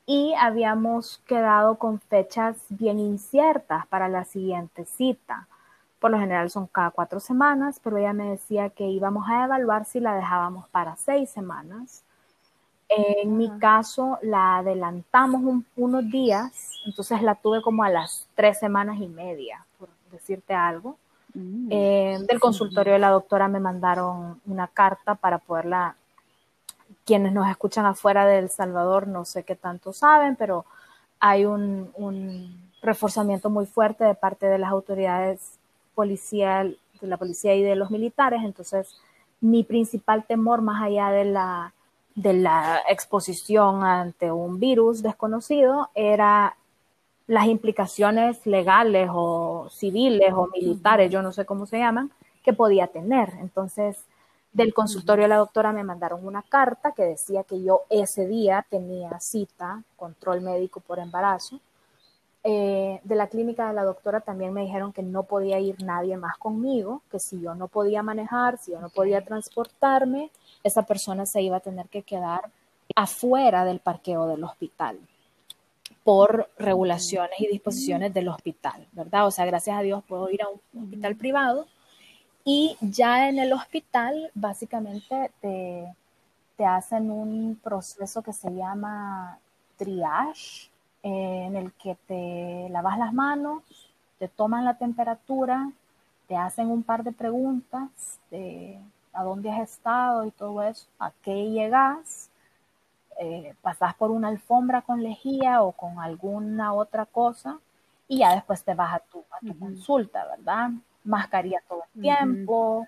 y habíamos quedado con fechas bien inciertas para la siguiente cita. Por lo general son cada cuatro semanas, pero ella me decía que íbamos a evaluar si la dejábamos para seis semanas. En mi caso, la adelantamos unos días, entonces la tuve como a las tres semanas y media, por decirte algo. Mm. Eh, del consultorio de la doctora me mandaron una carta para poderla, quienes nos escuchan afuera de El Salvador no sé qué tanto saben, pero hay un, un reforzamiento muy fuerte de parte de las autoridades policial, de la policía y de los militares. Entonces, mi principal temor, más allá de la, de la exposición ante un virus desconocido, era las implicaciones legales o civiles o militares, yo no sé cómo se llaman, que podía tener. Entonces, del consultorio de la doctora me mandaron una carta que decía que yo ese día tenía cita, control médico por embarazo. Eh, de la clínica de la doctora también me dijeron que no podía ir nadie más conmigo, que si yo no podía manejar, si yo no podía transportarme, esa persona se iba a tener que quedar afuera del parqueo del hospital por regulaciones y disposiciones del hospital, ¿verdad? O sea, gracias a Dios puedo ir a un hospital privado y ya en el hospital básicamente te, te hacen un proceso que se llama triage, eh, en el que te lavas las manos, te toman la temperatura, te hacen un par de preguntas de a dónde has estado y todo eso, a qué llegas, eh, pasas por una alfombra con lejía o con alguna otra cosa y ya después te vas a tu, a tu consulta, ¿verdad? Mascarilla todo el tiempo.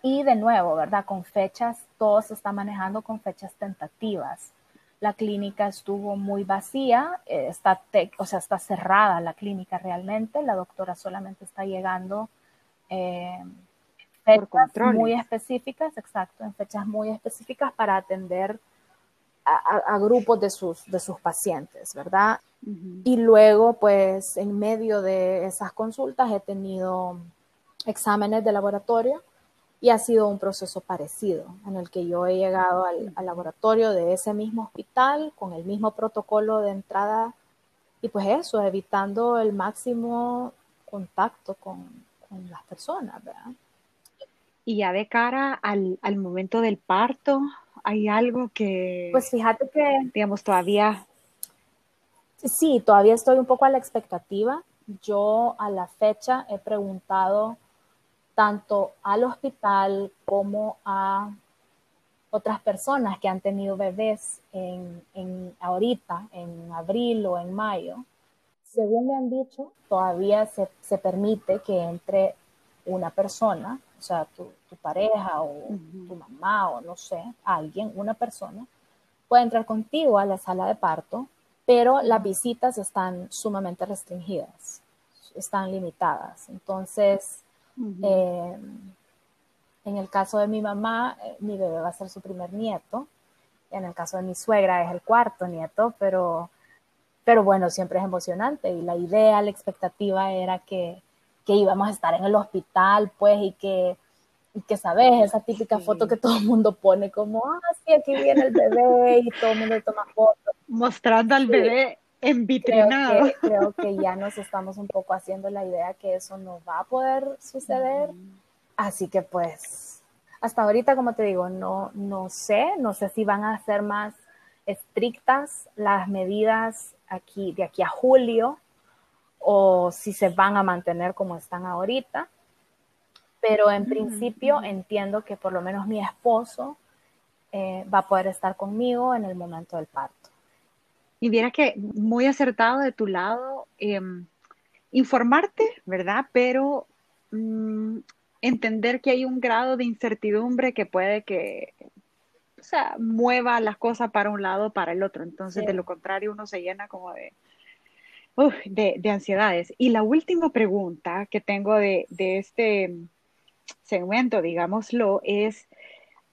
Y de nuevo, ¿verdad? Con fechas, todo se está manejando con fechas tentativas. La clínica estuvo muy vacía, eh, está, o sea, está cerrada la clínica realmente. La doctora solamente está llegando eh, fechas muy específicas, exacto, en fechas muy específicas para atender a, grupos de sus, de sus pacientes, ¿verdad? Y luego, pues, en medio de esas consultas he tenido exámenes de laboratorio y ha sido un proceso parecido en el que yo he llegado al, laboratorio de ese mismo hospital con el mismo protocolo de entrada y pues eso, evitando el máximo contacto con, las personas, ¿verdad? Y ya de cara al, al momento del parto, ¿Hay algo que... Pues fíjate que... Digamos, todavía... Sí, todavía estoy un poco a la expectativa. Yo a la fecha he preguntado tanto al hospital como a otras personas que han tenido bebés en, en, ahorita, en abril o en mayo. Según me han dicho, todavía se, se permite que entre una persona o sea, tu, pareja o tu mamá o no sé, alguien, una persona, puede entrar contigo a la sala de parto, pero las visitas están sumamente restringidas, están limitadas. Entonces, em, en el caso de mi mamá, eh, mi bebé va a ser su primer nieto. En el caso de mi suegra es el cuarto nieto, pero, pero bueno, siempre es emocionante. Y la idea, la expectativa era que que íbamos a estar en el hospital, pues, y que, y que sabes, esa típica foto que todo el mundo pone como, ah, sí, aquí viene el bebé y todo el mundo toma fotos. Mostrando al bebé en vitrinado. Creo que, ya nos estamos un poco haciendo la idea que eso no va a poder suceder. Así que pues, hasta ahorita, como te digo, no, no sé, no sé si van a ser más estrictas las medidas aquí, de aquí a julio, o si se van a mantener como están ahorita. Pero en principio entiendo que por lo menos mi esposo eh, va a poder estar conmigo en el momento del parto. Y viera que muy acertado de tu lado em, informarte, ¿verdad? Pero mm, entender que hay un grado de incertidumbre que puede que, o sea, mueva las cosas para un lado o para el otro. Entonces, de lo contrario, uno se llena como de, de, ansiedades. Y la última pregunta que tengo de, este, segmento, digámoslo, es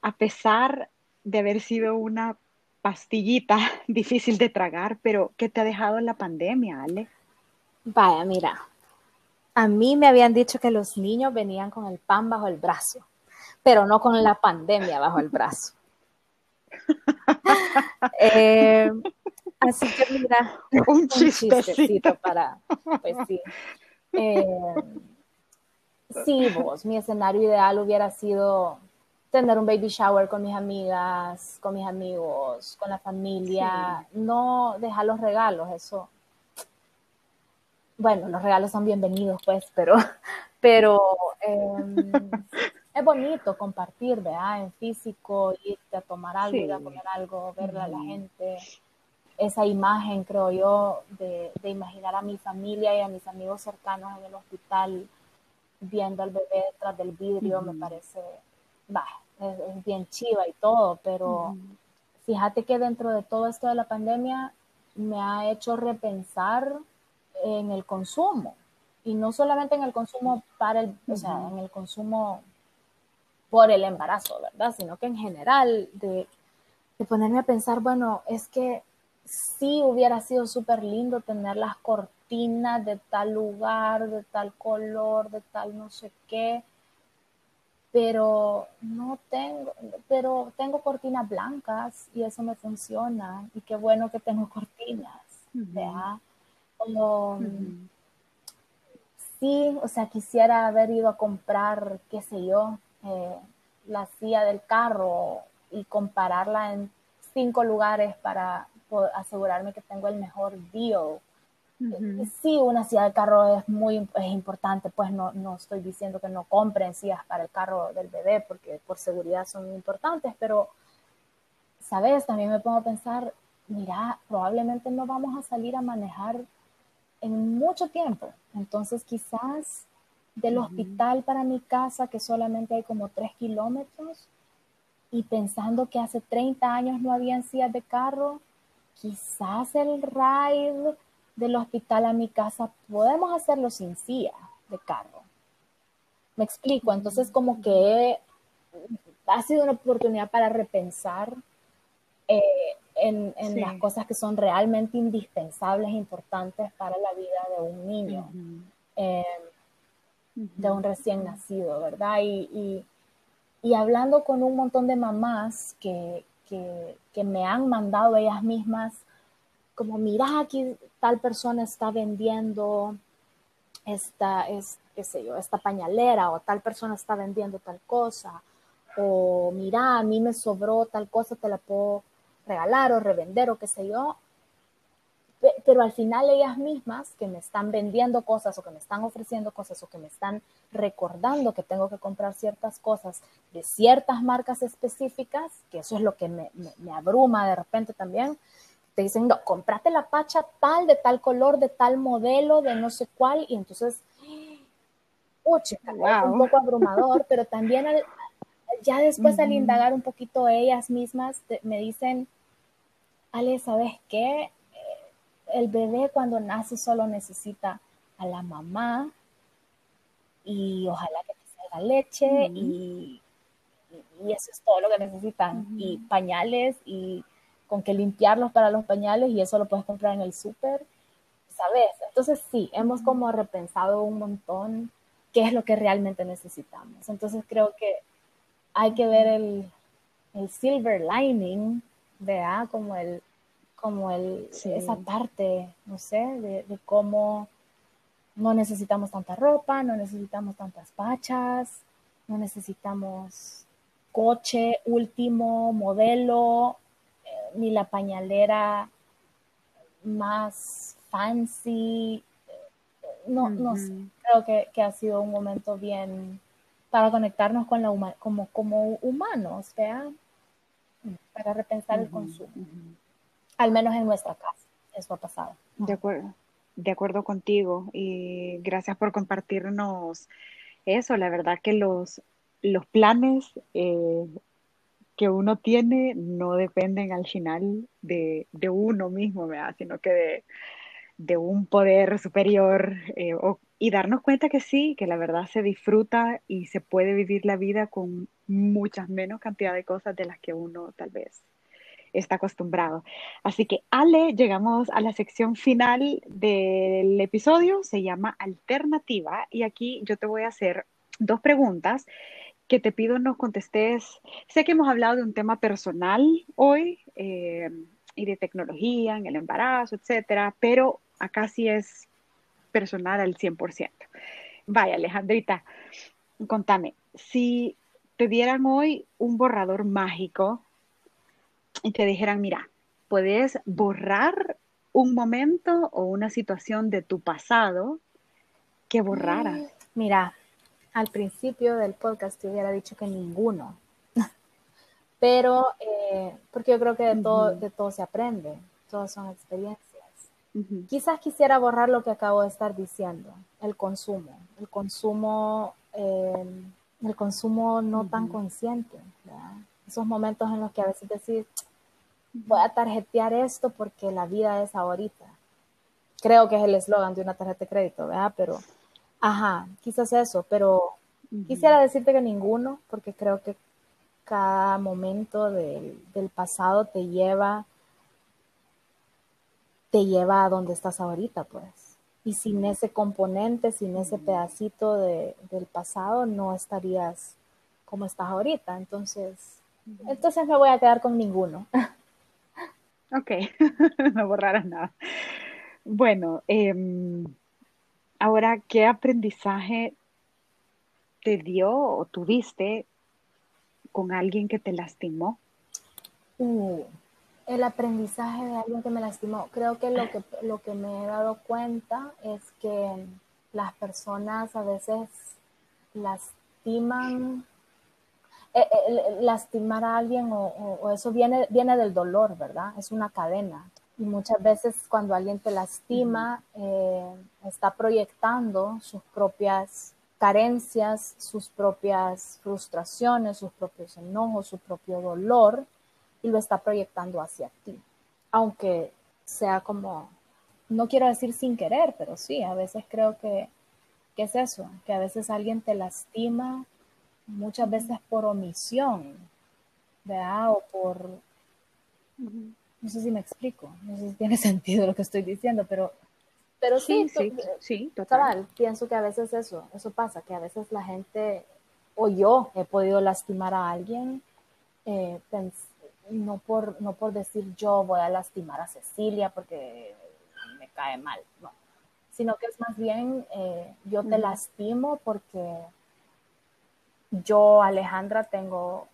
a pesar de haber sido una pastillita difícil de tragar, pero ¿qué te ha dejado la pandemia, Ale? Vaya, mira, a mí me habían dicho que los niños venían con el pan bajo el brazo, pero no con la pandemia bajo el brazo. Eh, así que mira, un, chistecito. para, pues sí. Eh, sí, vos, mi escenario ideal hubiera sido tener un baby shower con mis amigas, con mis amigos, con la familia, no dejar los regalos, eso. Bueno, los regalos son bienvenidos, pues, pero, pero em, es bonito compartir, ¿verdad? En físico, irte a tomar algo, ir a comer algo, verle a la gente. Esa imagen, creo yo, de, de, imaginar a mi familia y a mis amigos cercanos en el hospital viendo al bebé detrás del vidrio, me parece, va, es, bien chiva y todo, pero fíjate que dentro de todo esto de la pandemia me ha hecho repensar en el consumo. Y no solamente en el consumo para el, o sea, en el consumo por el embarazo, ¿verdad? Sino que en general de, de ponerme a pensar, bueno, es que sí hubiera sido súper lindo tener las cortinas de tal lugar, de tal color, de tal no sé qué, pero no tengo, pero tengo cortinas blancas y eso me funciona y qué bueno que tengo cortinas, ¿verdad? Como, sí, o sea, quisiera haber ido a comprar, qué sé yo, eh, la silla del carro y compararla en cinco lugares para asegurarme que tengo el mejor deal Sí, una silla de carro es muy es importante, pues no, no estoy diciendo que no compren sillas para el carro del bebé porque por seguridad son importantes, pero, ¿sabes? También me pongo a pensar, mira, probablemente no vamos a salir a manejar en mucho tiempo, entonces quizás del hospital para mi casa, que solamente hay como tres kilómetros, y pensando que hace 30 años no habían sillas de carro, quizás el ride del hospital a mi casa, podemos hacerlo sin silla de carro. Me explico, entonces como que ha sido una oportunidad para repensar eh, en, las cosas que son realmente indispensables, importantes para la vida de un niño, em, de un recién nacido, ¿verdad? Y, hablando con un montón de mamás que, que me han mandado ellas mismas como mira aquí tal persona está vendiendo esta, es, qué sé yo, esta pañalera o tal persona está vendiendo tal cosa o mira a mí me sobró tal cosa, te la puedo regalar o revender o qué sé yo. Pero al final ellas mismas que me están vendiendo cosas o que me están ofreciendo cosas o que me están recordando que tengo que comprar ciertas cosas de ciertas marcas específicas, que eso es lo que me, me abruma de repente también, te dicen, no, comprate la pacha tal, de tal color, de tal modelo, de no sé cuál, y entonces, oh, chica, es un poco abrumador, pero también ya después al indagar un poquito ellas mismas, me dicen, Ale, ¿sabes qué? Eh, el bebé cuando nace solo necesita a la mamá y ojalá que te salga leche y, y, eso es todo lo que necesitan, y pañales y con que limpiarlos para los pañales y eso lo puedes comprar en el súper, ¿sabes? Entonces sí, hemos como repensado un montón qué es lo que realmente necesitamos. Entonces creo que hay que ver el, el silver lining, ¿verdad? Como el, como el, esa parte, no sé, de, de, cómo no necesitamos tanta ropa, no necesitamos tantas pachas, no necesitamos coche último modelo, ni la pañalera más fancy. No, no sé, creo que, que, ha sido un momento bien para conectarnos con la como, como humanos, ¿vea? Para repensar el consumo. Al menos en nuestra casa, eso ha pasado. De acuerdo, de acuerdo contigo y gracias por compartirnos eso. La verdad que los, los planes eh, que uno tiene no dependen al final de, uno mismo, sino que de, un poder superior, eh, y darnos cuenta que sí, que la verdad se disfruta y se puede vivir la vida con muchas menos cantidad de cosas de las que uno tal vez está acostumbrado. Así que, Ale, llegamos a la sección final del episodio, se llama Alternativa, y aquí yo te voy a hacer dos preguntas que te pido nos contestes. Sé que hemos hablado de un tema personal hoy eh, y de tecnología en el embarazo, etcétera, pero acá sí es personal al 100%. Vaya, Alejandrita, contame, si te dieran hoy un borrador mágico y te dijeran, mira, puedes borrar un momento o una situación de tu pasado que borraras. Mm, mira, al principio del podcast te hubiera dicho que ninguno, pero eh, porque yo creo que de todo, de todo se aprende, todas son experiencias. Quizás quisiera borrar lo que acabo de estar diciendo, el consumo, el consumo, eh, el consumo no tan consciente, esos momentos en los que a veces decís, voy a tarjetear esto porque la vida es ahorita. Creo que es el eslogan de una tarjeta de crédito, ¿verdad? Pero, ajá, quizás eso, pero quisiera decirte que ninguno, porque creo que cada momento del, pasado te lleva, te lleva a donde estás ahorita, pues. Y sin ese componente, sin ese pedacito del pasado, no estarías como estás ahorita. Entonces, entonces me voy a quedar con ninguno. Ok, no borraras nada. Bueno, em, ahora, ¿qué aprendizaje te dio o tuviste con alguien que te lastimó? Uh, el aprendizaje de alguien que me lastimó. Creo que lo que, lo que me he dado cuenta es que las personas a veces lastiman eh, eh, lastimar a alguien o, eso viene, viene del dolor, ¿verdad? Es una cadena. Y muchas veces cuando alguien te lastima, eh, está proyectando sus propias carencias, sus propias frustraciones, sus propios enojos, su propio dolor, y lo está proyectando hacia ti. Aunque sea como, no quiero decir sin querer, pero sí, a veces creo que, que es eso, que a veces alguien te lastima muchas veces por omisión, ¿verdad? O por, no sé si me explico, no sé si tiene sentido lo que estoy diciendo, pero, pero sí, sí, sí, total. Pienso que a veces eso, eso pasa, que a veces la gente, o yo he podido lastimar a alguien, eh, no, por, no por decir yo voy a lastimar a Cecilia porque me cae mal, no, sino que es más bien eh, yo te lastimo porque yo, Alejandra, tengo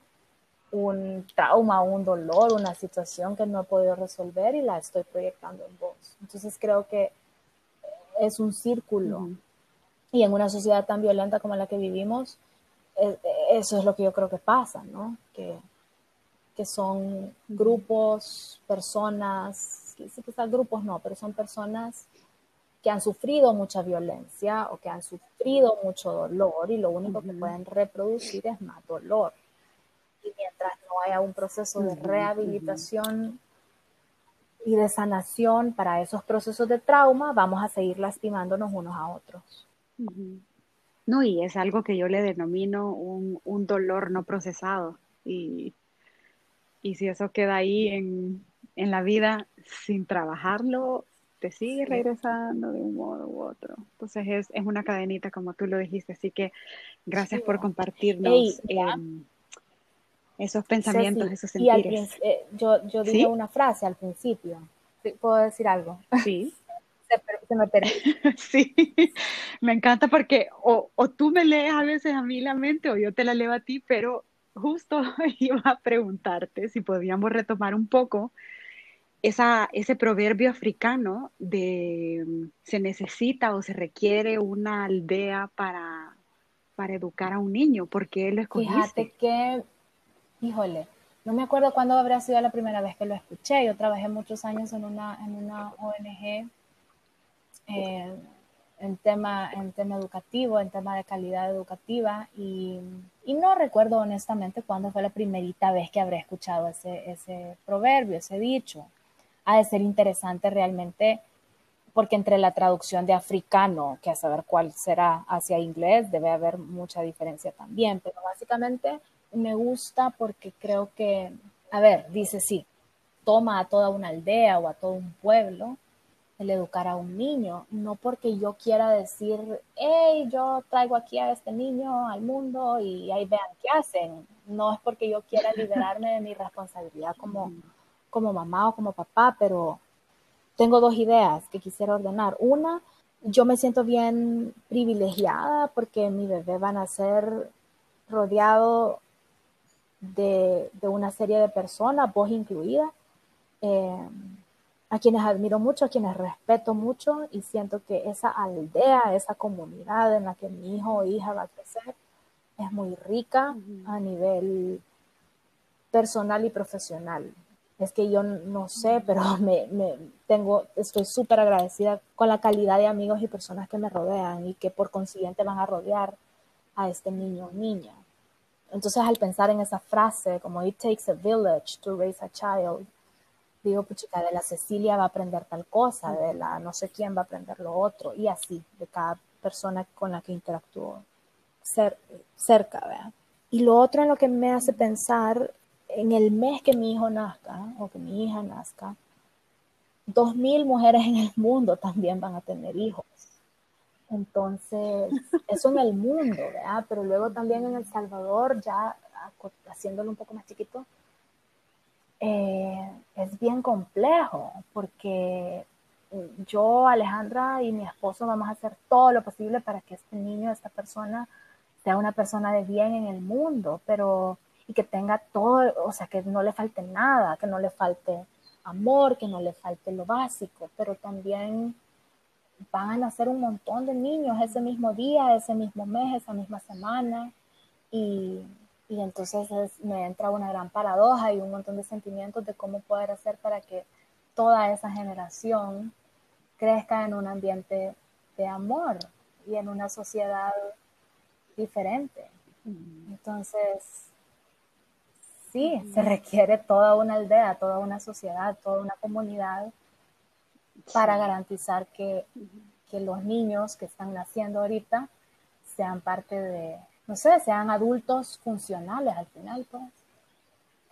un trauma, un dolor, una situación que no he podido resolver y la estoy proyectando en vos. Entonces creo que es un círculo. Y en una sociedad tan violenta como la que vivimos, e, eso es lo que yo creo que pasa, ¿no? Que, que son grupos, personas, quizás grupos no, pero son personas que han sufrido mucha violencia o que han sufrido mucho dolor y lo único que pueden reproducir es más dolor. Mientras no haya un proceso de rehabilitación y de sanación para esos procesos de trauma, vamos a seguir lastimándonos unos a otros. No, y es algo que yo le denomino un, dolor no procesado. Y, y si eso queda ahí en, en la vida sin trabajarlo, te sigue regresando de un modo u otro. Entonces es, es una cadenita, como tú lo dijiste. Así que gracias por compartirnos esos pensamientos, esos sentires. Eh, yo, yo dije una frase al principio. ¿Puedo decir algo? Sí. se, me sí, me encanta porque o, o tú me lees a veces a mí la mente o yo te la leo a ti, pero justo iba a preguntarte si podíamos retomar un poco esa, ese proverbio africano de mm, se necesita o se requiere una aldea para, para educar a un niño, porque él lo escogiste. Fíjate que, híjole, no me acuerdo cuándo habría sido la primera vez que lo escuché. Yo trabajé muchos años en una, en una ONG eh, en, tema, en tema educativo, en tema de calidad educativa, y, y, no recuerdo honestamente cuándo fue la primerita vez que habré escuchado ese, ese proverbio, ese dicho ha de ser interesante realmente porque entre la traducción de africano, que a saber cuál será hacia inglés, debe haber mucha diferencia también, pero básicamente me gusta porque creo que, a ver, dice sí, toma a toda una aldea o a todo un pueblo el educar a un niño, no porque yo quiera decir, hey, yo traigo aquí a este niño al mundo y ahí vean qué hacen, no es porque yo quiera liberarme de mi responsabilidad como, como mamá o como papá, pero tengo dos ideas que quisiera ordenar. Una, yo me siento bien privilegiada porque mi bebé van a ser rodeado de, una serie de personas, vos incluida, eh, a quienes admiro mucho, a quienes respeto mucho y siento que esa aldea, esa comunidad en la que mi hijo o hija va a crecer es muy rica a nivel personal y profesional. Es que yo no sé, pero me, tengo, estoy súper agradecida con la calidad de amigos y personas que me rodean y que por consiguiente van a rodear a este niño o niña. Entonces, al pensar en esa frase, como it takes a village to raise a child, digo, puchica, de la Cecilia va a aprender tal cosa, de la no sé quién va a aprender lo otro, y así, de cada persona con la que interactúo cerca, ¿verdad? Y lo otro en lo que me hace pensar en el mes que mi hijo nazca o que mi hija nazca, dos mil mujeres en el mundo también van a tener hijos. Entonces, eso en el mundo, ¿verdad? Pero luego también en El Salvador, ya haciéndolo un poco más chiquito, eh, es bien complejo porque yo, Alejandra y mi esposo vamos a hacer todo lo posible para que este niño, esta persona, sea una persona de bien en el mundo, pero y que tenga todo, o sea, que no le falte nada, que no le falte amor, que no le falte lo básico, pero también van a nacer un montón de niños ese mismo día, ese mismo mes, esa misma semana, y, y entonces me entra una gran paradoja y un montón de sentimientos de cómo poder hacer para que toda esa generación crezca en un ambiente de amor y en una sociedad diferente. Entonces, sí, se requiere toda una aldea, toda una sociedad, toda una comunidad para garantizar que, los niños que están naciendo ahorita sean parte de, no sé, sean adultos funcionales al final, pues.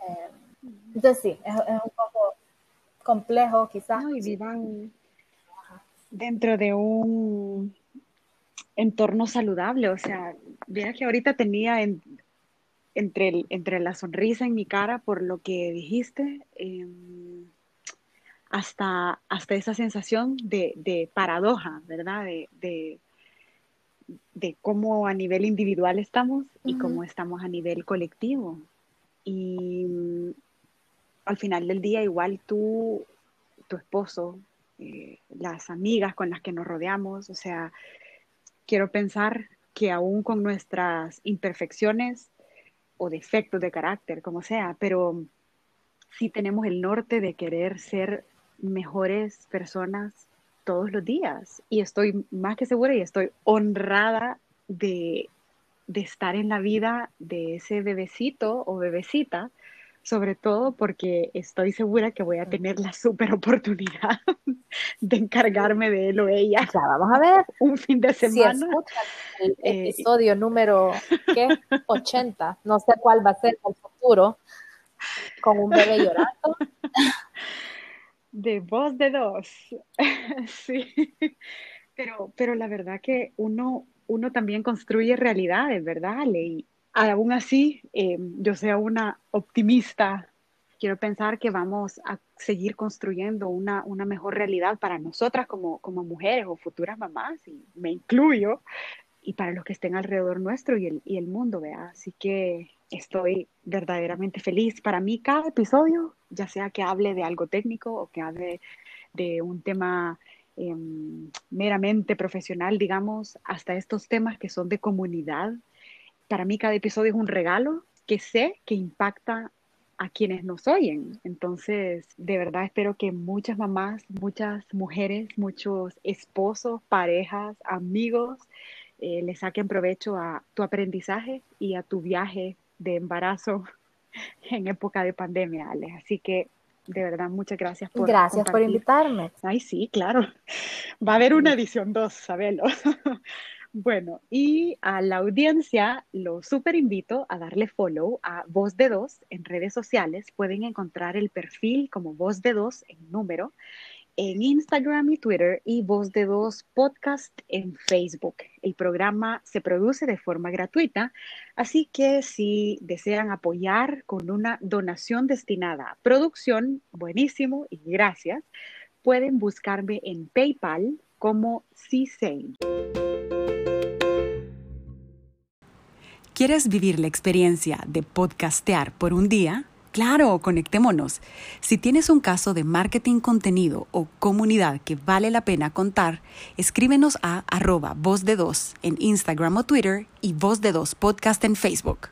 Eh, entonces sí, es, un poco complejo quizás. y vivan dentro de un entorno saludable, o sea, mira que ahorita tenía en, entre, entre la sonrisa en mi cara por lo que dijiste, em, hasta, hasta esa sensación de, paradoja, ¿verdad? De, de, cómo a nivel individual estamos y cómo estamos a nivel colectivo. Y mm, al final del día, igual tú, tu esposo, eh, las amigas con las que nos rodeamos, o sea, quiero pensar que aún con nuestras imperfecciones, o defectos de carácter, como sea, pero sí tenemos el norte de querer ser mejores personas todos los días. Y estoy más que segura y estoy honrada de, de estar en la vida de ese bebecito o bebecita sobre todo porque estoy segura que voy a tener la super oportunidad de encargarme de él o ella. Ya, vamos a ver. Un fin de semana. el eh, episodio número ¿qué? 80, no sé cuál va a ser el futuro, con un bebé llorando. De voz de dos. sí. Pero, pero la verdad que uno, uno también construye realidades, ¿verdad, Ley? aún así, eh, yo sea una optimista. Quiero pensar que vamos a seguir construyendo una, una mejor realidad para nosotras como, como mujeres o futuras mamás, y me incluyo, y para los que estén alrededor nuestro y el, y el mundo, ¿vea? Así que estoy verdaderamente feliz. Para mí, cada episodio, ya sea que hable de algo técnico o que hable de un tema em, meramente profesional, digamos, hasta estos temas que son de comunidad, para mí cada episodio es un regalo que sé que impacta a quienes nos oyen. Entonces, de verdad espero que muchas mamás, muchas mujeres, muchos esposos, parejas, amigos, eh, le saquen provecho a tu aprendizaje y a tu viaje de embarazo en época de pandemia, Alex. Así que De verdad, muchas gracias por Gracias por invitarme. Ay, sí, claro. Va a haber una edición 2, sabelo. Bueno, y a la audiencia lo súper invito a darle follow a Voz de Dos en redes sociales. Pueden encontrar el perfil como Voz de Dos en número en Instagram y Twitter y Voz de Dos Podcast en Facebook. El programa se produce de forma gratuita, así que si desean apoyar con una donación destinada a producción, buenísimo y gracias, pueden buscarme en PayPal como CSAIN. ¿Quieres vivir la experiencia de podcastear por un día? Claro, conectémonos. Si tienes un caso de marketing contenido o comunidad que vale la pena contar, escríbenos a arroba voz de dos en Instagram o Twitter y voz de dos podcast en Facebook.